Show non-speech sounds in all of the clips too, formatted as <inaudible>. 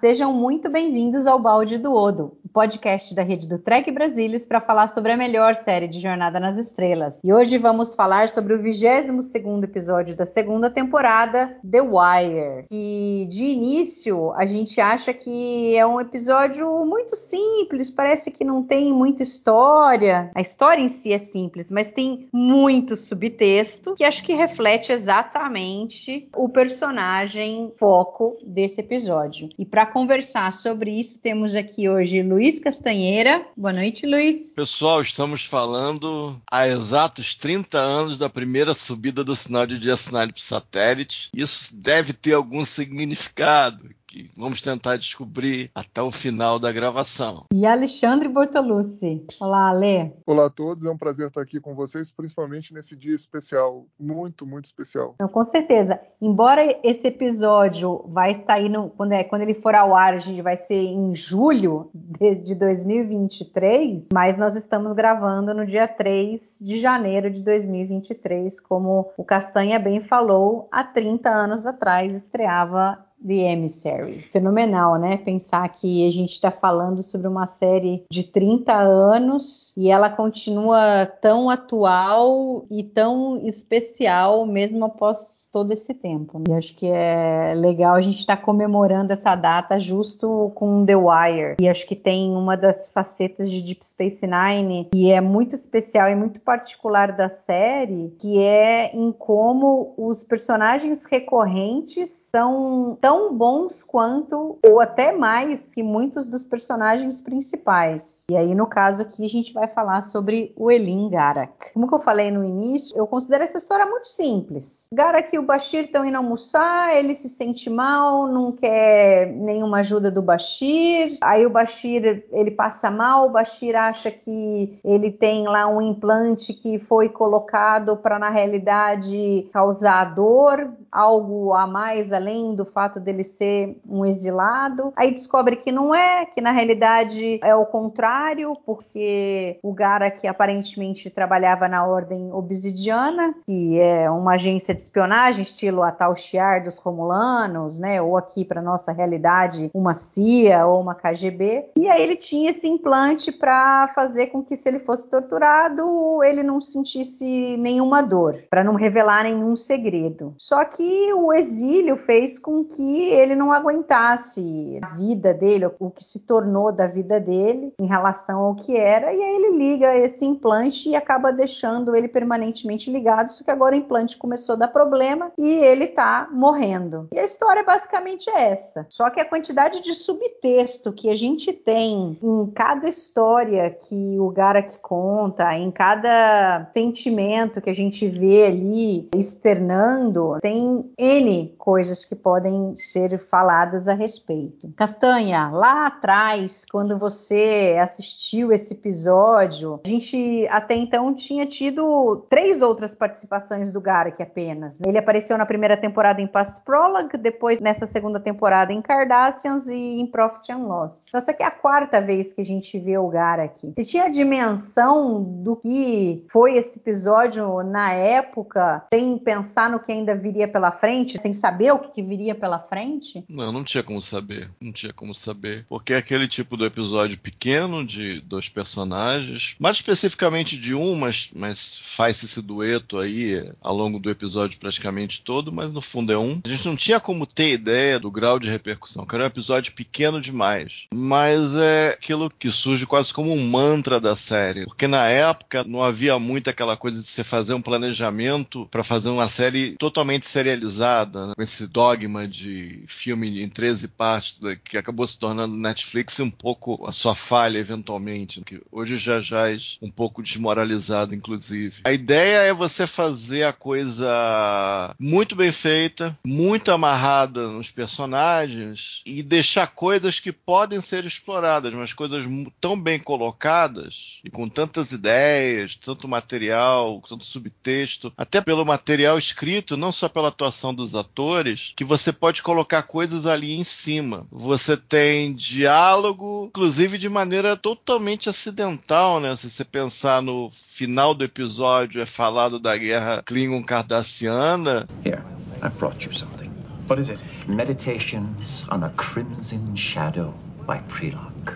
Sejam muito bem-vindos ao Balde do Odo, podcast da rede do Trek Brasilis para falar sobre a melhor série de Jornada nas Estrelas. E hoje vamos falar sobre o 22º episódio da segunda temporada, The Wire. E de início, a gente acha que é um episódio muito simples, parece que não tem muita história. A história em si é simples, mas tem muito subtexto que acho que reflete exatamente o personagem foco desse episódio. E para conversar sobre isso, temos aqui hoje Luiz Castanheira. Boa noite, Luiz. Pessoal, estamos falando há exatos 30 anos da primeira subida do sinal de dia sinal para satélite. Isso deve ter algum significado que vamos tentar descobrir até o final da gravação. E Alexandre Bortolucci. Olá, Ale. Olá a todos, é um prazer estar aqui com vocês, principalmente nesse dia especial, muito, muito especial. Então, com certeza. Embora esse episódio vai estar indo, quando, é, quando ele for ao ar, a gente vai ser em julho de, de 2023, mas nós estamos gravando no dia 3 de janeiro de 2023, como o Castanha bem falou, há 30 anos atrás estreava The Emissary. Fenomenal, né? Pensar que a gente está falando sobre uma série de 30 anos e ela continua tão atual e tão especial mesmo após todo esse tempo. E acho que é legal a gente estar tá comemorando essa data justo com The Wire. E acho que tem uma das facetas de Deep Space Nine que é muito especial e muito particular da série, que é em como os personagens recorrentes são tão bons quanto, ou até mais, que muitos dos personagens principais. E aí, no caso aqui, a gente vai falar sobre o Elin Garak. Como eu falei no início, eu considero essa história muito simples. Garak e o Bashir estão indo almoçar, ele se sente mal, não quer nenhuma ajuda do Bashir. Aí o Bashir, ele passa mal, o Bashir acha que ele tem lá um implante que foi colocado para, na realidade, causar dor, algo a mais além do fato dele ser um exilado. Aí descobre que não é, que na realidade é o contrário, porque o Garak aparentemente trabalhava na Ordem Obsidiana, que é uma agência de espionagem, estilo a Tal Shiar dos Romulanos, né? Ou aqui para nossa realidade, uma CIA ou uma KGB. E aí ele tinha esse implante para fazer com que se ele fosse torturado, ele não sentisse nenhuma dor, para não revelar nenhum segredo. Só que o exílio fez com que ele não aguentasse a vida dele, o que se tornou da vida dele em relação ao que era, e aí ele liga esse implante e acaba deixando ele permanentemente ligado, só que agora o implante começou a dar problema e ele tá morrendo. E a história basicamente é essa. Só que a quantidade de subtexto que a gente tem em cada história que o Garak conta, em cada sentimento que a gente vê ali externando, tem N coisas que podem ser faladas a respeito. Castanha, lá atrás, quando você assistiu esse episódio, a gente até então tinha tido três outras participações do Garak apenas. Ele apareceu na primeira temporada em Past Prologue, depois nessa segunda temporada em Cardassians e em Profit and Loss. Então, essa aqui é a quarta vez que a gente vê o Garak. Você tinha a dimensão do que foi esse episódio na época, sem pensar no que ainda viria pela frente, sem saber o que viria pela frente? Não, não tinha como saber. Não tinha como saber. Porque é aquele tipo do episódio pequeno de dois personagens, mais especificamente de um, mas, mas faz esse dueto aí ao longo do episódio praticamente todo, mas no fundo é um. A gente não tinha como ter ideia do grau de repercussão, que era um episódio pequeno demais. Mas é aquilo que surge quase como um mantra da série. Porque na época não havia muito aquela coisa de você fazer um planejamento para fazer uma série totalmente serializada, né? com esse dogma de de filme em 13 partes, que acabou se tornando Netflix um pouco a sua falha, eventualmente, que hoje já é um pouco desmoralizado, inclusive. A ideia é você fazer a coisa muito bem feita, muito amarrada nos personagens e deixar coisas que podem ser exploradas, mas coisas tão bem colocadas e com tantas ideias, tanto material, tanto subtexto, até pelo material escrito, não só pela atuação dos atores, que você pode colocar coisas ali em cima. Você tem diálogo, inclusive de maneira totalmente acidental, né? Se você pensar no final do episódio é falado da guerra Klingon-Cardassiana. Here, I brought you something. What is it? Meditations on a Crimson Shadow by Prelock.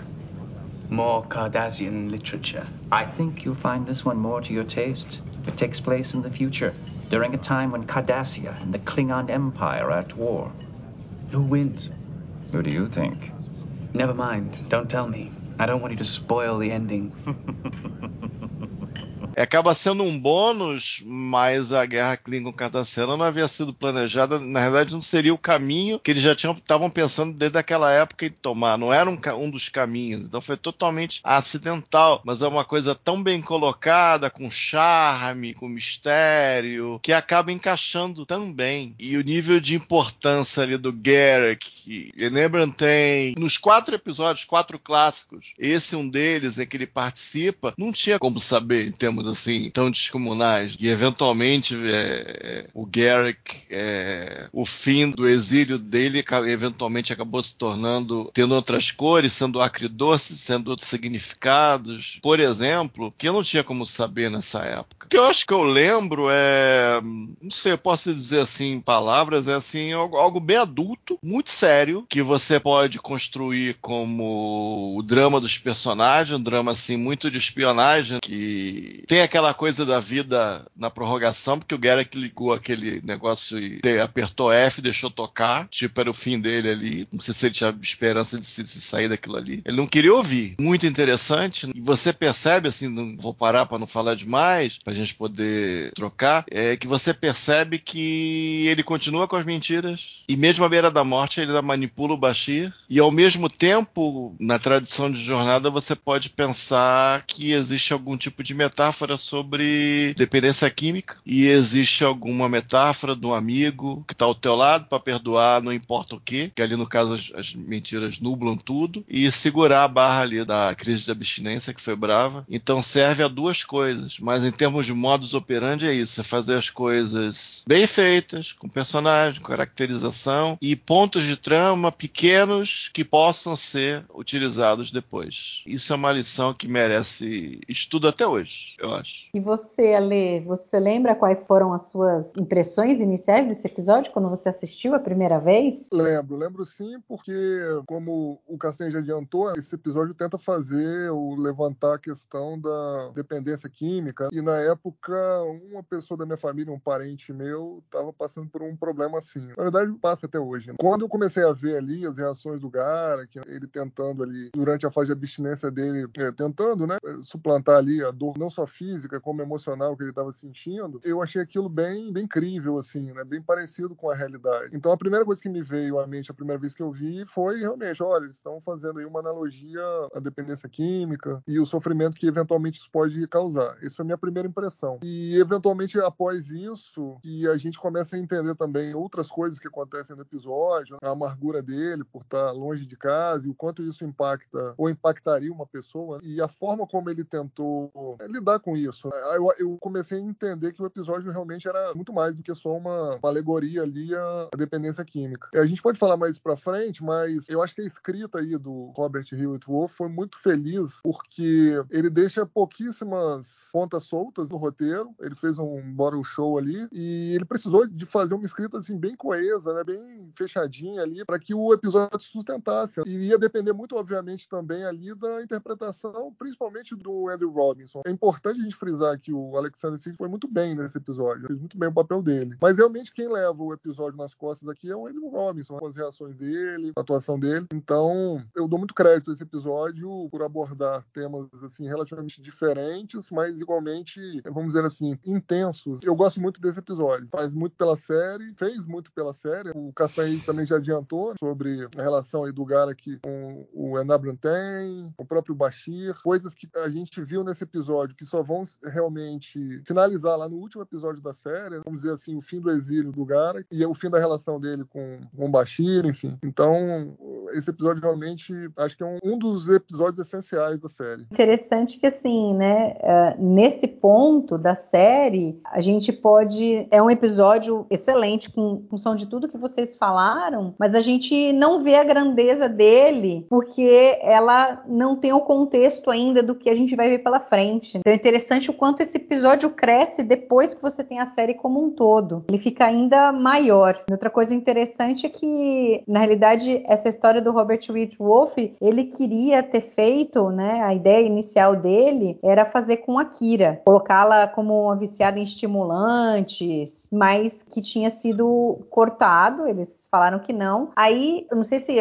More Cardassian literature. I think you'll find this one more to your taste. It takes place in the future, during a time when Cardassia and the Klingon Empire are at war. Who wins? Who do you think? Never mind. Don't tell me. I don't want you to spoil the ending. <laughs> acaba sendo um bônus, mas a guerra Klingon-Cardassiana não havia sido planejada. Na verdade, não seria o caminho que eles já estavam pensando desde aquela época em tomar. Não era um, um, dos caminhos. Então foi totalmente acidental. Mas é uma coisa tão bem colocada, com charme, com mistério, que acaba encaixando também. E o nível de importância ali do Garrick, lembram, tem nos quatro episódios, quatro clássicos, esse um deles em que ele participa, não tinha como saber em termos assim tão descomunais. E eventualmente é, o Garrick é, o fim do exílio dele eventualmente acabou se tornando tendo outras cores sendo acridoce sendo outros significados. Por exemplo que eu não tinha como saber nessa época. O que eu acho que eu lembro é não sei eu posso dizer assim em palavras é assim algo, algo bem adulto muito sério que você pode construir como o drama dos personagens um drama assim muito de espionagem que tem aquela coisa da vida na prorrogação, porque o Garrick ligou aquele negócio e apertou F, deixou tocar, tipo, era o fim dele ali. Não sei se ele tinha esperança de se, se sair daquilo ali. Ele não queria ouvir. Muito interessante. E você percebe, assim, não vou parar para não falar demais, pra gente poder trocar, é que você percebe que ele continua com as mentiras e mesmo à beira da morte ele manipula o Bashir e ao mesmo tempo, na tradição de jornada, você pode pensar que existe algum tipo de metáfora metáfora sobre dependência química e existe alguma metáfora do amigo que está ao teu lado para perdoar, não importa o que, que ali no caso as, as, mentiras nublam tudo, e segurar a barra ali da crise de abstinência que foi brava. Então serve a duas coisas, mas em termos de modus operandi é isso, é fazer as coisas bem feitas, com personagem, caracterização e pontos de trama pequenos que possam ser utilizados depois. Isso é uma lição que merece estudo até hoje, eu acho. E você, Ale, você lembra quais foram as suas impressões iniciais desse episódio quando você assistiu a primeira vez? Lembro, lembro sim, porque como o Castanho já adiantou, esse episódio tenta fazer ou levantar a questão da dependência química. E na época, uma pessoa da minha família, um parente meu, estava passando por um problema assim. Na verdade, passa até hoje. Né? Quando eu comecei a ver ali as reações do Garak, ele tentando ali, durante a fase de abstinência dele, é, tentando, né, suplantar ali a dor não só física como emocional que ele estava sentindo, eu achei aquilo bem, bem incrível, assim, né? Bem parecido com a realidade. Então a primeira coisa que me veio à mente a primeira vez que eu vi foi realmente, olha, eles estão fazendo aí uma analogia à dependência química e o sofrimento que eventualmente isso pode causar. Essa foi a minha primeira impressão. E eventualmente após isso, que a gente começa a entender também outras coisas que acontecem no episódio, a amargura dele por estar longe de casa e o quanto isso impacta ou impactaria uma pessoa e a forma como ele tentou lidar com isso. Eu, eu, comecei a entender que o episódio realmente era muito mais do que só uma, uma alegoria ali à dependência química. A gente pode falar mais para frente, mas eu acho que a escrita aí do Robert Hewitt Wolf foi muito feliz porque ele deixa pouquíssimas pontas soltas no roteiro. Ele fez um bottle show ali e ele precisou de fazer uma escrita assim bem coesa, né, bem fechadinha ali para que o episódio se sustentasse. E ia depender muito, obviamente, também ali da interpretação, principalmente do Andrew Robinson. É importante gente frisar que o Alexander Siddig foi muito bem nesse episódio, fez muito bem o papel dele. Mas realmente quem leva o episódio nas costas aqui é o Andrew Robinson, com as reações dele, a atuação dele. Então, eu dou muito crédito a esse episódio por abordar temas assim relativamente diferentes, mas igualmente, vamos dizer assim, intensos. Eu gosto muito desse episódio. Faz muito pela série, fez muito pela série. O Castanhe também já adiantou sobre a relação aí do Garak com o Enabranten, o próprio Bashir, coisas que a gente viu nesse episódio que só vão realmente finalizar lá no último episódio da série, vamos dizer assim, o fim do exílio do Garak e o fim da relação dele com, com Bashir, enfim. Então, esse episódio realmente acho que é um, um dos episódios essenciais da série. Interessante que assim, né, uh, nesse ponto da série, a gente pode é um episódio excelente com função de tudo que vocês falaram, mas a gente não vê a grandeza dele porque ela não tem o contexto ainda do que a gente vai ver pela frente. Então é interessante o quanto esse episódio cresce depois que você tem a série como um todo. Ele fica ainda maior. Outra coisa interessante é que, na realidade, essa história do Robert Reed Wolf, ele queria ter feito, né, a ideia inicial dele era fazer com a Kira, colocá-la como uma viciada em estimulantes, mas que tinha sido cortado, eles falaram que não. Aí, eu não sei se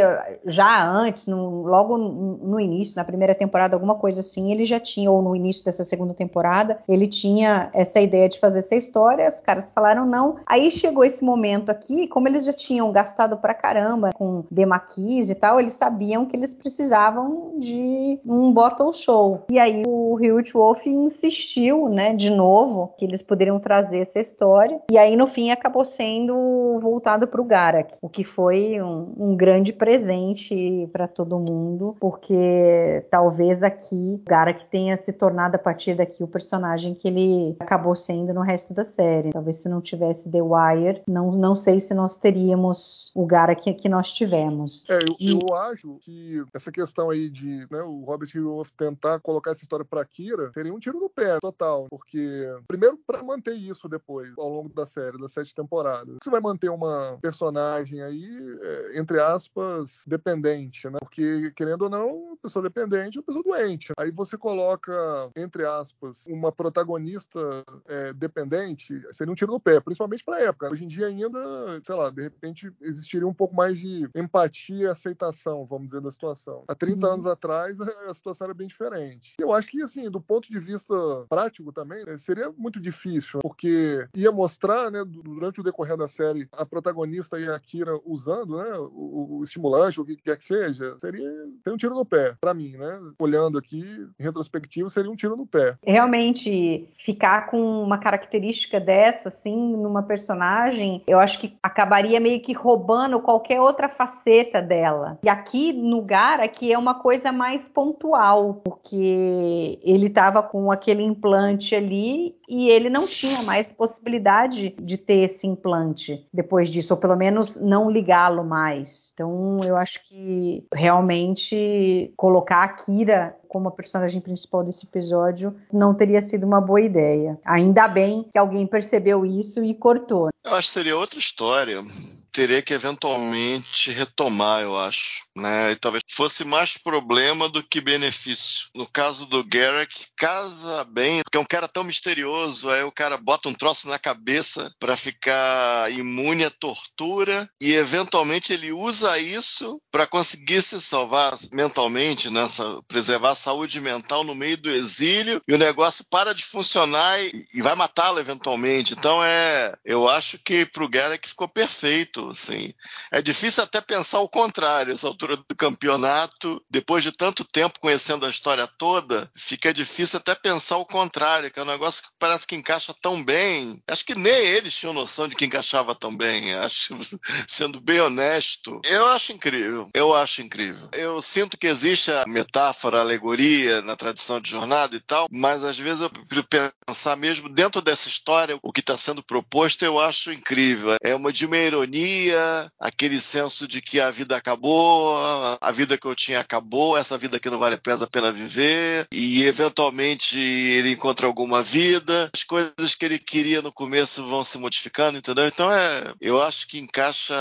já antes, no, logo no início, na primeira temporada, alguma coisa assim, ele já tinha, ou no início dessa segunda temporada, ele tinha essa ideia de fazer essa história, os caras falaram não. Aí chegou esse momento aqui, como eles já tinham gastado pra caramba com demaquis e tal, eles sabiam que eles precisavam de um bottle show. E aí o Hugh Wolf insistiu, né, de novo, que eles poderiam trazer essa história. E aí no fim acabou sendo voltado para o Garak, o que foi um, um grande presente para todo mundo, porque talvez aqui o Garak tenha se tornado a partir daqui o personagem que ele acabou sendo no resto da série. Talvez se não tivesse The Wire, não, não sei se nós teríamos o Garak que nós tivemos. É, eu, e... eu acho que essa questão aí de né, o Robert Wolf tentar colocar essa história para Kira seria um tiro no pé total, porque primeiro para manter isso depois ao longo da série, das sete temporadas, você vai manter uma personagem aí é, entre aspas dependente, né? Porque querendo ou não, pessoa dependente é uma pessoa doente. Aí você coloca entre aspas uma protagonista é, dependente, seria um tiro no pé, principalmente para época. Hoje em dia ainda, sei lá, de repente existiria um pouco mais de empatia e aceitação, vamos dizer, da situação. Há 30 uhum. anos atrás <laughs> a situação era bem diferente. Eu acho que assim, do ponto de vista prático também, né, seria muito difícil, porque ia mostrar, né, durante o decorrer da série, a protagonista e a Kira usando, né, o, o estimulante, o que quer que seja, seria ter um tiro no pé, para mim, né? Olhando aqui, em retrospectivo, seria um tiro no pé. Realmente, ficar com uma característica dessa, assim, numa personagem, eu acho que acabaria meio que roubando qualquer outra faceta dela. E aqui no Gara, que é uma coisa mais pontual, porque ele estava com aquele implante ali e ele não tinha mais possibilidade de ter esse implante depois disso, ou pelo menos não ligá-lo mais. Então, eu acho que realmente colocar a Kira como a personagem principal desse episódio não teria sido uma boa ideia. Ainda bem que alguém percebeu isso e cortou. Eu acho que seria outra história. Teria que eventualmente retomar, eu acho. Né? E talvez fosse mais problema do que benefício. No caso do Garrick, casa bem, porque é um cara tão misterioso, aí o cara bota um troço na cabeça para ficar imune à tortura e eventualmente ele usa isso para conseguir se salvar mentalmente, nessa né? preservar saúde mental no meio do exílio e o negócio para de funcionar e, e vai matá-lo eventualmente. Então é, eu acho que pro Garrick ficou perfeito, assim. É difícil até pensar o contrário, essa altura do campeonato, depois de tanto tempo conhecendo a história toda, fica difícil até pensar o contrário, que é um negócio que parece que encaixa tão bem. Acho que nem eles tinham noção de que encaixava tão bem. <laughs> Acho, sendo bem honesto, eu acho incrível. Eu acho incrível. Eu sinto que existe a metáfora, a alegoria na tradição de jornada e tal, mas às vezes eu prefiro pensar mesmo dentro dessa história, o que está sendo proposto, eu acho incrível. É uma de uma ironia, aquele senso de que a vida acabou, a vida que eu tinha acabou, essa vida que não vale a pena viver, e eventualmente ele encontra alguma vida, as coisas que ele queria no começo vão se modificando, entendeu? Então é, eu acho que encaixa,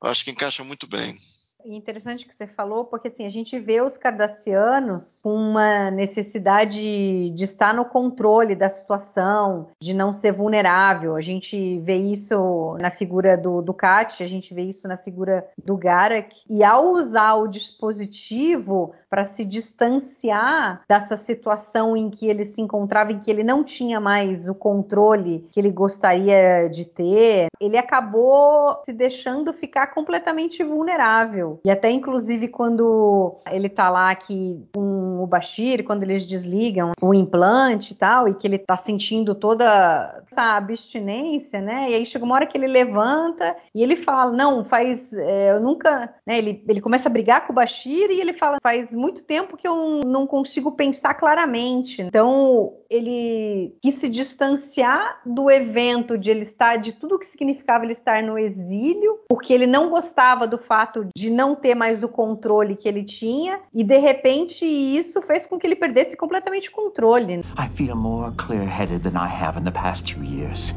acho que encaixa muito bem. Interessante que você falou, porque assim, a gente vê os cardassianos com uma necessidade de estar no controle da situação, de não ser vulnerável. A gente vê isso na figura do, do Kat, a gente vê isso na figura do Garak. E ao usar o dispositivo para se distanciar dessa situação em que ele se encontrava, em que ele não tinha mais o controle que ele gostaria de ter, ele acabou se deixando ficar completamente vulnerável. E até inclusive quando ele tá lá que com o Bashir, quando eles desligam o implante e tal, e que ele tá sentindo toda essa abstinência, né? E aí chega uma hora que ele levanta e ele fala: Não, faz. É, eu nunca. Né, ele, ele começa a brigar com o Bashir e ele fala: Faz muito tempo que eu não consigo pensar claramente. Então, ele quis se distanciar do evento de ele estar, de tudo que significava ele estar no exílio, porque ele não gostava do fato de não ter mais o controle que ele tinha, e de repente isso fez com que ele perdesse completamente o controle. I feel more clear-headed than I have in the past two years.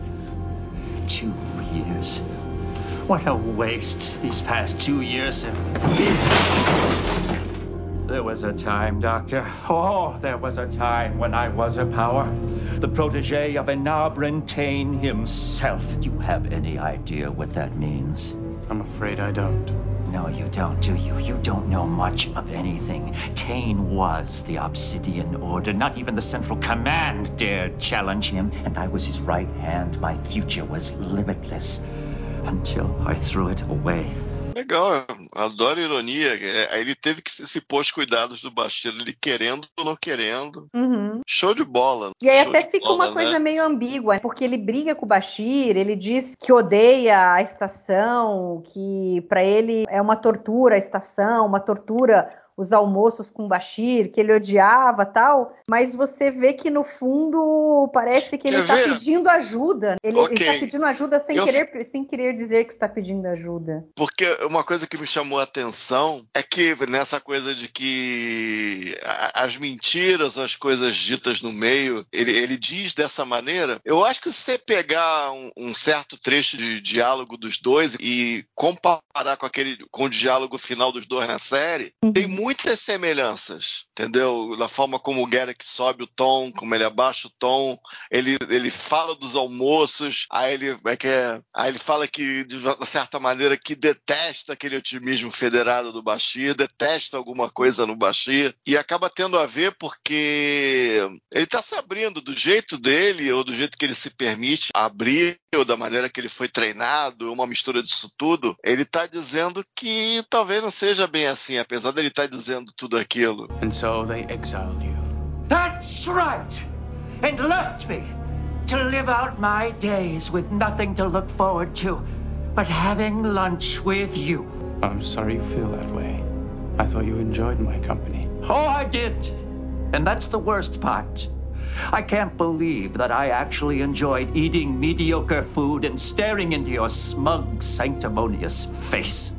Two years. What a waste these past two years have been. There was a time, Doctor. Oh, there was a time when I was a power. The protege of Enabrin Tain himself. Do you have any idea what that means? I'm afraid I don't. No, you don't, do you? You don't know much of anything. Tain was the Obsidian Order. Not even the Central Command dared challenge him. And I was his right hand. My future was limitless. Until I threw it away. Legal, adoro ironia. É, ele teve que se, se pôr os cuidados do Bashir, ele querendo ou não querendo. Uhum. Show de bola. E aí Show até fica bola, uma coisa né? meio ambígua, porque ele briga com o Bashir, ele diz que odeia a estação, que pra ele é uma tortura a estação, uma tortura os almoços com o Bashir, que ele odiava tal, mas você vê que no fundo parece que ele está pedindo ajuda. Ele Ok. está pedindo ajuda sem Eu- querer, sem querer dizer que está pedindo ajuda. Porque uma coisa que me chamou a atenção é que nessa coisa de que as mentiras, as coisas ditas no meio, ele, ele diz dessa maneira. Eu acho que se você pegar um, um certo trecho de diálogo dos dois e comparar com aquele com o diálogo final dos dois na série, tem muitas semelhanças, entendeu? Da forma como o Garrick sobe o tom, como ele abaixa o tom, ele, ele fala dos almoços, aí ele, é que é, aí ele fala que, de certa maneira, que detesta aquele otimismo federado do Bashir, detesta alguma coisa no Bashir, e acaba tendo a ver porque ele está se abrindo do jeito dele, ou do jeito que ele se permite abrir, ou da maneira que ele foi treinado, uma mistura disso tudo, ele está dizendo que talvez não seja bem assim, apesar dele estar dizendo tudo aquilo. And so they exiled you. That's right! And left me to live out my days with nothing to look forward to but having lunch with you. I'm sorry you feel that way. I thought you enjoyed my company. Oh, I did. And that's the worst part. I can't believe that I actually enjoyed eating mediocre food and staring into your smug, sanctimonious face.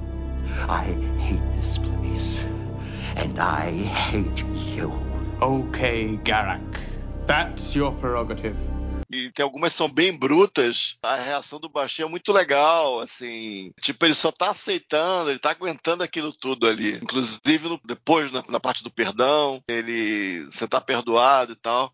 I hate this place. And I hate you. Okay, Garak. That's your prerogative. e tem algumas que são bem brutas. A reação do Bashir é muito legal, assim. Tipo, ele só tá aceitando, ele tá aguentando aquilo tudo ali. Inclusive, no- depois, na, na parte do perdão, ele. Você tá perdoado e tal.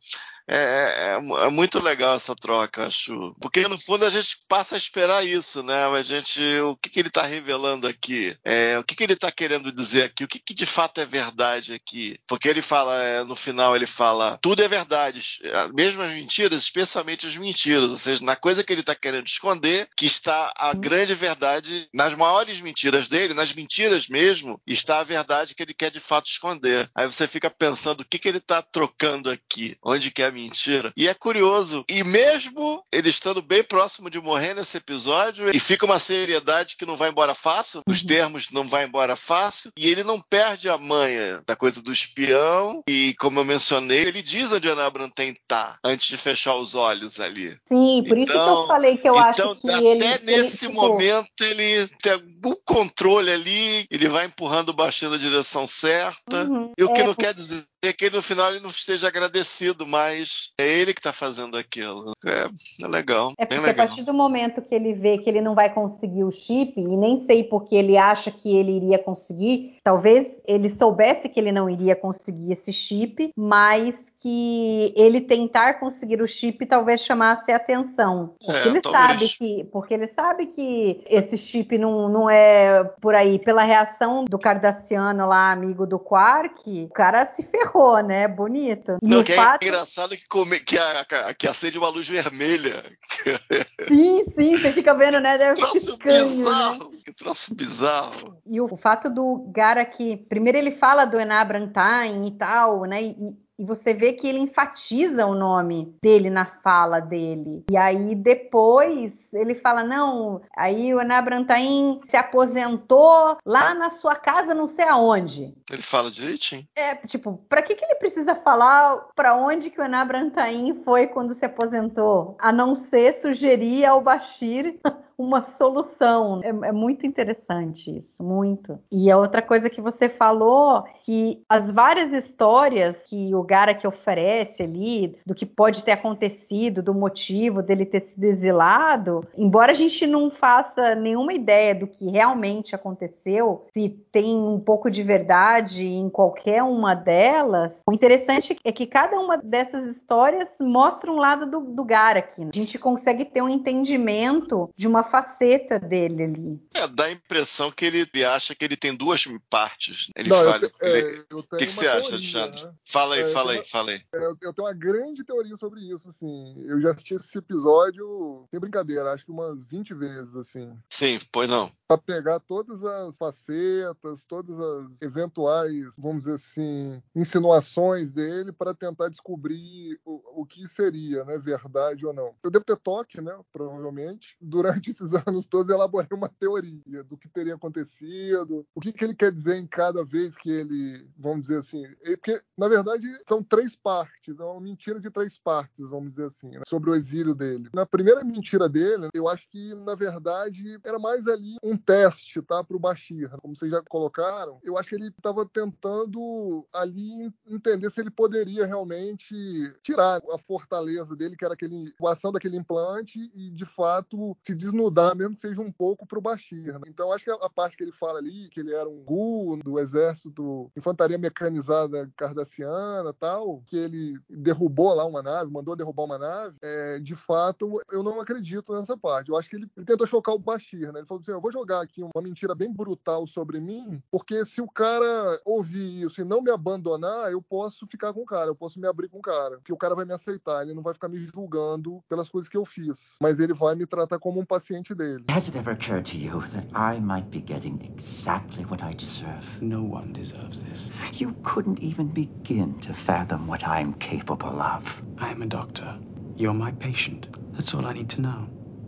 É, é- é é muito legal essa troca, acho. Porque no fundo a gente passa a esperar isso, né? A gente, o que, que ele está revelando aqui? É, o que, que ele está querendo dizer aqui? O que, que de fato é verdade aqui? Porque ele fala, é, no final ele fala, tudo é verdade, mesmo as mentiras, especialmente as mentiras. Ou seja, na coisa que ele está querendo esconder, que está a grande verdade, nas maiores mentiras dele, nas mentiras mesmo, está a verdade que ele quer de fato esconder. Aí você fica pensando o que, que ele está trocando aqui, onde que é mentira. E é curioso. E mesmo ele estando bem próximo de morrer nesse episódio, e fica uma seriedade que não vai embora fácil, nos termos não vai embora fácil, e ele não perde a manha da coisa do espião, e como eu mencionei, ele diz onde Ana Branten tá, antes de fechar os olhos ali. Sim, por isso que eu Então- falei que eu então, acho que até ele. ele, nesse tipo, momento, ele tem algum controle ali, ele vai empurrando o baixinho na direção certa. Uhum. E o que É, não quer dizer ser que no final ele não esteja agradecido, mas é ele que está fazendo aquilo. É, é legal. É porque legal. a partir do momento que ele vê que ele não vai conseguir o chip, e nem sei porque ele acha que ele iria conseguir, talvez ele soubesse que ele não iria conseguir esse chip, mas que ele tentar conseguir o chip talvez chamasse a atenção. Porque É, ele talvez. sabe que, porque ele sabe que esse chip não, não é por aí. Pela reação do Cardassiano lá, amigo do Quark, o cara se ferrou, né? Bonito. E Não, o que fato. é engraçado que, come, que, a- que acende uma luz vermelha. <laughs> Sim, sim, você fica vendo, né? Deve Que troço né? bizarro. Que troço bizarro. E o fato do Garak, primeiro ele fala do Enabrantain e tal, né? E, e você vê que ele enfatiza o nome dele na fala dele. E aí depois ele fala: não, aí o Enabrantain se aposentou lá na sua casa, não sei aonde. Ele fala direitinho. É, tipo, pra que, que ele precisa falar pra onde que o Enabrantain foi quando se aposentou? A não ser sugerir ao Bashir <laughs> uma solução. É, é muito interessante isso, muito. E a outra coisa que você falou, que as várias histórias que o Garak oferece ali, do que pode ter acontecido, do motivo dele ter sido exilado, embora a gente não faça nenhuma ideia do que realmente aconteceu, se tem um pouco de verdade em qualquer uma delas, o interessante é que cada uma dessas histórias mostra um lado do, do Garak. né? A gente consegue ter um entendimento de uma faceta dele ali. É, dá a impressão que ele, ele acha que ele tem duas partes. Ele Não, fala. é, O tenho que, que você acha, teoria, Alexandre? né? Fala aí, É, eu fala tenho aí, fala aí. É, Eu, eu tenho uma grande teoria sobre isso, assim. Eu já assisti esse episódio, sem brincadeira, acho que umas 20 vezes, assim. Sim, pois não. Pra pegar todas as facetas, todas as eventuais, vamos dizer assim, insinuações dele para tentar descobrir o, o que seria, né, verdade ou não. Eu devo ter toque, né, provavelmente. Durante <laughs> esses anos todos eu elaborei uma teoria do que teria acontecido, o que, que ele quer dizer em cada vez que ele, vamos dizer assim, porque na verdade são três partes, é uma mentira de três partes, vamos dizer assim, né, sobre o exílio dele. Na primeira mentira dele, eu acho que na verdade era mais ali um teste, tá, para o Bashir, como vocês já colocaram. Eu acho que ele estava tentando ali entender se ele poderia realmente tirar a fortaleza dele, que era aquele, a ação daquele implante e de fato se desnudar, mesmo que seja um pouco para o Bashir. né? Então acho que a, a parte que ele fala ali, que ele era um Gu do exército infantaria mecanizada cardassiana tal, que ele derrubou lá uma nave, mandou derrubar uma nave, é, de fato eu não acredito nessa parte. Eu acho que ele, ele tentou chocar o Bashir, né? Ele falou assim: eu vou jogar aqui uma mentira bem brutal sobre mim, porque se o cara ouvir isso e não me abandonar, eu posso ficar com o cara, eu posso me abrir com o cara, porque o cara vai me aceitar, ele não vai ficar me julgando pelas coisas que eu fiz, mas ele vai me tratar como um paciente dele. Has it ever occurred to you that I might be getting exactly what I deserve? No one deserves this. You couldn't even begin to fathom what I'm capable of. I am a doctor. You're my patient. That's all I need to know.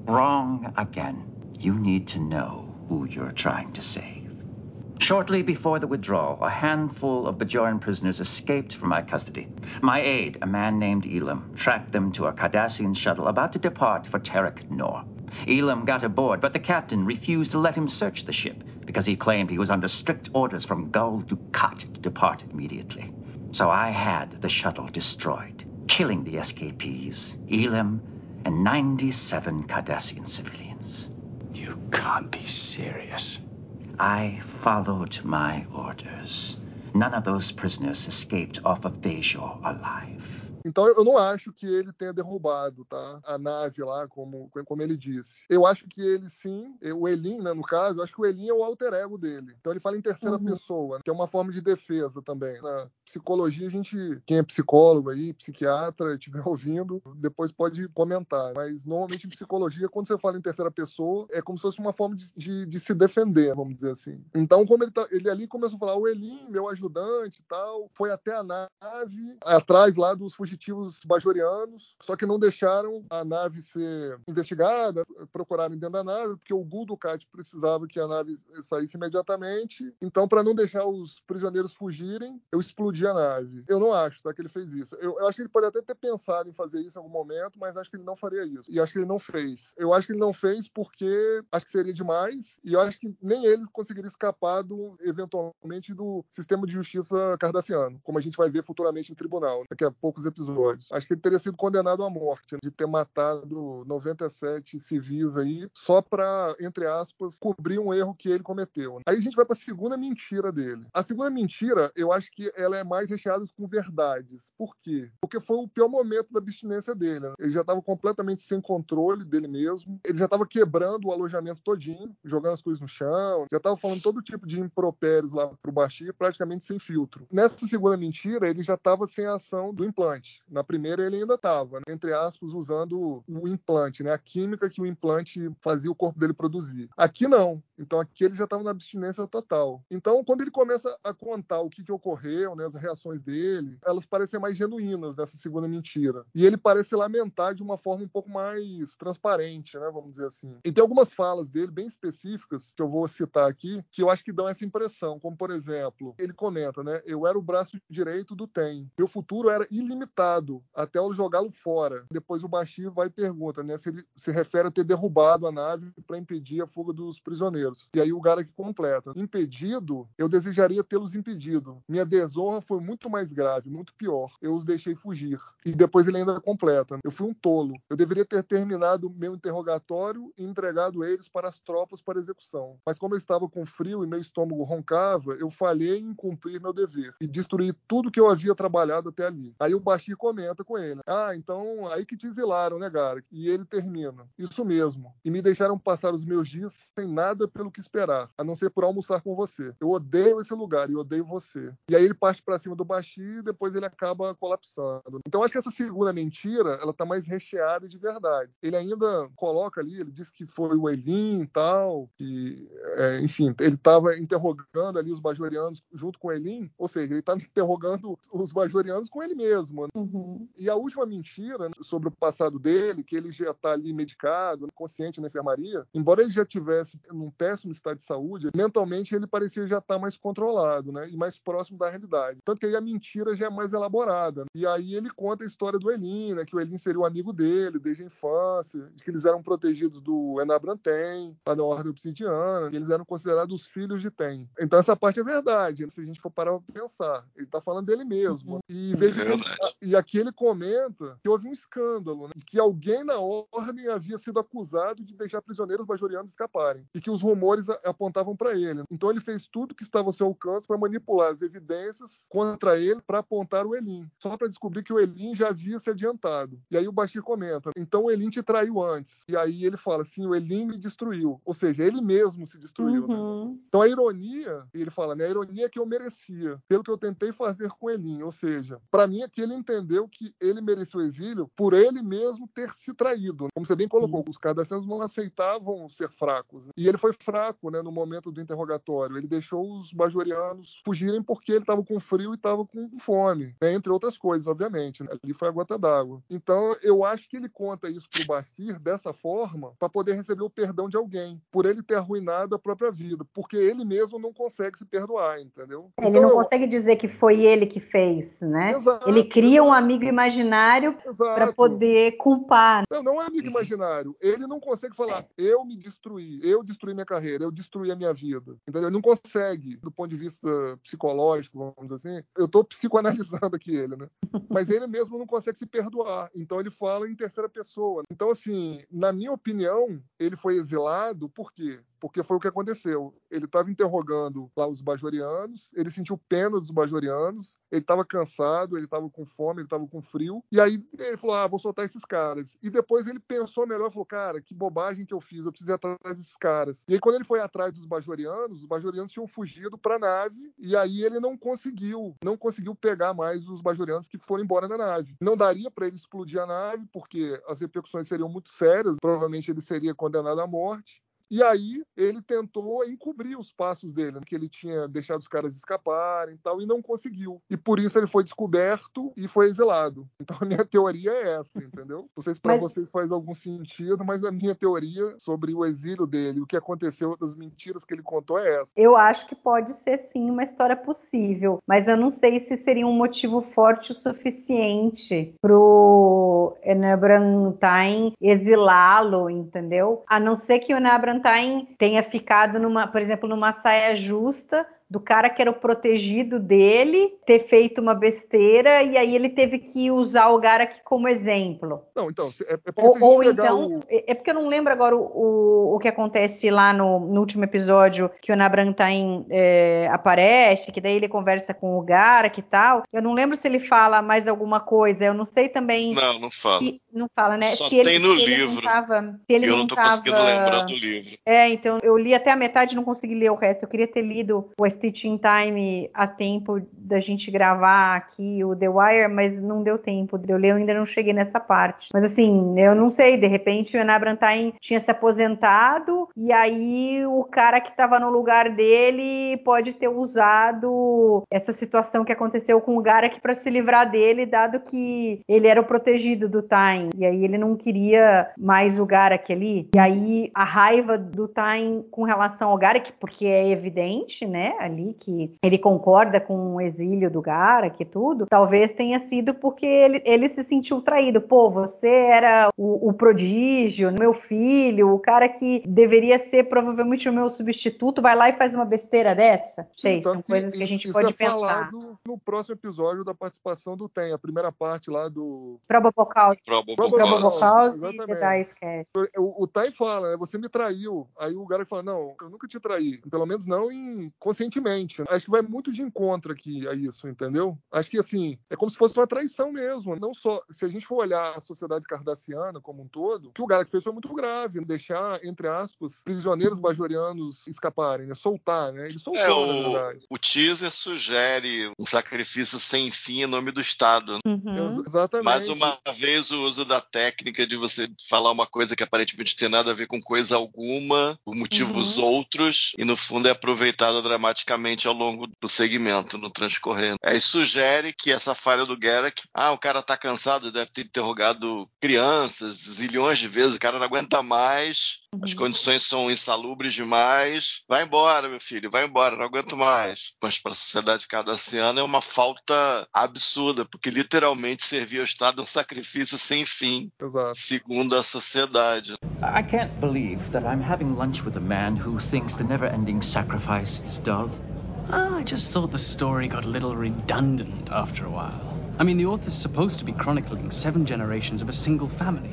Wrong again. You need to know who you're trying to save. Shortly before the withdrawal, a handful of Bajoran prisoners escaped from my custody. My aide, a man named Elam, tracked them to a Cardassian shuttle about to depart for Terek Nor. Elam got aboard, but the captain refused to let him search the ship because he claimed he was under strict orders from Gul Dukat to depart immediately. So I had the shuttle destroyed, killing the escapees, Elam, and 97 Cardassian civilians. You can't be serious. I followed my orders. None of those prisoners escaped off of Bejor alive. Então eu não acho que ele tenha derrubado, tá? A nave lá, como, como ele disse. Eu acho que ele sim, o Elin, né, no caso, eu acho que o Elin é o alter ego dele. Então ele fala em terceira Uhum. pessoa, que é uma forma de defesa também. Na psicologia, a gente, quem é psicólogo aí, psiquiatra, estiver <laughs> ouvindo, depois pode comentar. Mas normalmente em psicologia, quando você fala em terceira pessoa, é como se fosse uma forma de, de, de se defender, vamos dizer assim. Então, como ele, tá, ele ali começou a falar, o Elin, meu ajudante e tal, foi até a nave, atrás lá dos fugitivos fugitivos bajorianos, só que não deixaram a nave ser investigada, procuraram dentro da nave, porque o Gul Dukat precisava que a nave saísse imediatamente. Então, para não deixar os prisioneiros fugirem, eu explodi a nave. Eu não acho tá, que ele fez isso. Eu, eu acho que ele pode até ter pensado em fazer isso em algum momento, mas acho que ele não faria isso. E acho que ele não fez. Eu acho que ele não fez porque acho que seria demais, e acho que nem ele conseguiria escapar do, eventualmente do sistema de justiça cardassiano, como a gente vai ver futuramente em tribunal, daqui a poucos episódios. Acho que ele teria sido condenado à morte, de ter matado 97 civis aí, só para, entre aspas, cobrir um erro que ele cometeu. Aí a gente vai para a segunda mentira dele. A segunda mentira, eu acho que ela é mais recheada com verdades. Por quê? Porque foi o pior momento da abstinência dele. Né? Ele já estava completamente sem controle dele mesmo. Ele já estava quebrando o alojamento todinho, jogando as coisas no chão. Já estava falando todo tipo de impropérios lá pro Bashir, praticamente sem filtro. Nessa segunda mentira, ele já estava sem a ação do implante. Na primeira, ele ainda estava, né? entre aspas, usando o implante, né? A química que o implante fazia o corpo dele produzir. Aqui não. Então aqui ele já estava na abstinência total. Então, quando ele começa a contar o que, que ocorreu, né, as reações dele, elas parecem mais genuínas nessa segunda mentira. E ele parece lamentar de uma forma um pouco mais transparente, né, vamos dizer assim. E tem algumas falas dele bem específicas que eu vou citar aqui, que eu acho que dão essa impressão, como por exemplo, ele comenta, né, eu era o braço direito do Tem. Meu futuro era ilimitado até eu jogá-lo fora. Depois o Bashir vai e pergunta, né, se ele se refere a ter derrubado a nave para impedir a fuga dos prisioneiros. E aí o que completa, impedido, eu desejaria tê-los impedido. Minha desonra foi muito mais grave, muito pior. Eu os deixei fugir. E depois ele ainda completa, eu fui um tolo. Eu deveria ter terminado meu interrogatório e entregado eles para as tropas para execução. Mas como eu estava com frio e meu estômago roncava, eu falhei em cumprir meu dever e destruí tudo que eu havia trabalhado até ali. Aí o Bashir comenta com ele: Ah, então aí que te exilaram, né, Garek? E ele termina: Isso mesmo. E me deixaram passar os meus dias sem nada pelo que esperar, a não ser por almoçar com você. Eu odeio esse lugar e odeio você. E aí ele parte para cima do Bashir e depois ele acaba colapsando. Então acho que essa segunda mentira, ela tá mais recheada de verdade. Ele ainda coloca ali, ele diz que foi o Elin e tal, que, é, enfim, ele estava interrogando ali os bajorianos junto com o Elin, ou seja, ele estava <laughs> interrogando os bajorianos com ele mesmo. Né? Uhum. E a última mentira né, sobre o passado dele, que ele já está ali medicado, consciente na enfermaria, embora ele já tivesse num péssimo estado de saúde, mentalmente ele parecia já estar tá mais controlado, né? E mais próximo da realidade. Tanto que aí a mentira já é mais elaborada. E aí ele conta a história do Elin, né? Que o Elin seria o amigo dele desde a infância, de que eles eram protegidos do Enabranten, lá na Ordem Obsidiana, e eles eram considerados os filhos de Tem. Então essa parte é verdade, se a gente for parar pra pensar. Ele tá falando dele mesmo. Uhum. E veja é e aqui ele comenta que houve um escândalo, né? que alguém na Ordem havia sido acusado de deixar prisioneiros bajorianos escaparem, e que os rumores apontavam para ele. Então ele fez tudo que estava ao seu alcance para manipular as evidências contra ele para apontar o Elin, só para descobrir que o Elin já havia se adiantado. E aí o Bashir comenta: então o Elin te traiu antes. E aí ele fala assim: o Elin me destruiu. Ou seja, ele mesmo se destruiu. Né? Uhum. Né? Então a ironia, ele fala, né? A ironia é que eu merecia, pelo que eu tentei fazer com Elin. Ou seja, para mim é que ele entendeu que ele merecia o exílio por ele mesmo ter se traído. Como você bem colocou, os cardassianos não aceitavam ser fracos. Né? E ele foi fraco, né? No momento do interrogatório. Ele deixou os bajorianos fugirem porque ele estava com frio e estava com fome, né? entre outras coisas, obviamente. Né? Ali foi a gota d'água. Então, eu acho que ele conta isso para o Bashir dessa forma para poder receber o perdão de alguém, por ele ter arruinado a própria vida, porque ele mesmo não consegue se perdoar, entendeu? Ele então, não consegue dizer que foi ele que fez, né? Exato, ele cria exato. Um amigo imaginário para poder culpar. Não, não é amigo imaginário. Ele não consegue falar, eu me destruí, eu destruí minha carreira, eu destruí a minha vida. Entendeu? Ele não consegue, do ponto de vista psicológico, vamos dizer assim. Eu estou psicoanalisando aqui ele, né? <laughs> Mas ele mesmo não consegue se perdoar. Então ele fala em terceira pessoa. Então, assim, na minha opinião, ele foi exilado por quê? Porque foi o que aconteceu. Ele estava interrogando lá os bajorianos, ele sentiu pena dos bajorianos, ele estava cansado, ele estava com fome, ele estava com frio, e aí ele falou: Ah, vou soltar esses caras. E depois ele pensou melhor, falou: Cara, que bobagem que eu fiz, eu preciso ir atrás desses caras. E aí, quando ele foi atrás dos bajorianos, os bajorianos tinham fugido para a nave, e aí ele não conseguiu, não conseguiu pegar mais os bajorianos que foram embora da nave. Não daria para ele explodir a nave, porque as repercussões seriam muito sérias, provavelmente ele seria condenado à morte. E aí ele tentou encobrir os passos dele, que ele tinha deixado os caras escaparem e tal, e não conseguiu. E por isso ele foi descoberto e foi exilado. <laughs> Então a minha teoria é essa, entendeu? Não sei se para Mas- vocês faz algum sentido, mas a minha teoria sobre o exílio dele, o que aconteceu, das mentiras que ele contou é essa. Eu acho que pode ser sim uma história possível, mas eu não sei se seria um motivo forte o suficiente pro Enabrantain exilá-lo, entendeu? A não ser que o Enabrantain tenha ficado numa, por exemplo, numa saia justa do cara que era o protegido dele ter feito uma besteira e aí ele teve que usar o Garak como exemplo. Não, então, é, é porque Ou, se a gente ou pegar então, o... é é porque eu não lembro agora o, o, o que acontece lá no, no último episódio que o Nabrantain é, aparece, que daí ele conversa com o Garak e tal. Eu não lembro se ele fala mais alguma coisa. Eu não sei também. Não, não fala. se- não fala, né? Só se ele, tem no se ele livro. Não tava, se ele eu não, não tô tava... conseguindo lembrar do livro. É, então eu li até a metade e não consegui ler o resto. Eu queria ter lido o Stitch Time a tempo da gente gravar aqui o The Wire, mas não deu tempo de eu ler, eu ainda não cheguei nessa parte. Mas assim, eu não sei, de repente o Enabrantain tinha se aposentado e aí o cara que estava no lugar dele pode ter usado essa situação que aconteceu com o Garak para se livrar dele, dado que ele era o protegido do Tain. E aí ele não queria mais o Garak ali. E aí a raiva do Tain com relação ao Garak, porque é evidente, né, ali que ele concorda com o exílio do Garak e tudo, talvez tenha sido porque ele, ele se sentiu traído. Pô, você era o, o prodígio, meu filho, o cara que deveria ser provavelmente o meu substituto, vai lá e faz uma besteira dessa. Sei, Tanto são coisas que a gente isso pode é pensar. falado no próximo episódio da participação do Tem, a primeira parte lá do. Probable Cause, Probable Probable Probable Cause. Cause e. The Dice Cat. O, o Tai fala, né? Você me traiu. Aí o cara fala, não, eu nunca te traí. Pelo menos não em- Acho que vai muito de encontro aqui a isso, entendeu? Acho que assim, é como se fosse uma traição mesmo. Não só, se a gente for olhar a sociedade cardassiana como um todo, o que o Garak fez foi muito grave. Deixar, entre aspas, prisioneiros bajorianos escaparem, né? Soltar, né? Ele soltou, É, na verdade. o, o teaser sugere um sacrifício sem fim em nome do Estado. né? Uhum. Ex- Exatamente. Mais uma vez o uso da técnica de você falar uma coisa que aparentemente tem nada a ver com coisa alguma, por motivos Uhum. outros, e no fundo é aproveitada dramaticamente ao longo do segmento, no transcorrer. Aí sugere que essa falha do Garrick, ah, o cara tá cansado, deve ter interrogado crianças zilhões de vezes, o cara não aguenta mais, as condições são insalubres demais, vai embora, meu filho, vai embora, não aguento mais. Mas para a sociedade cardassiana é uma falta absurda, porque literalmente servia ao Estado um sacrifício sem fim, Exato. segundo a sociedade. I can't believe that I'm having lunch with a man who thinks the never ending sacrifice is dull. Ah, I just thought the story got a little redundant after a while. I mean, the author's supposed to be chronicling seven generations of a single family,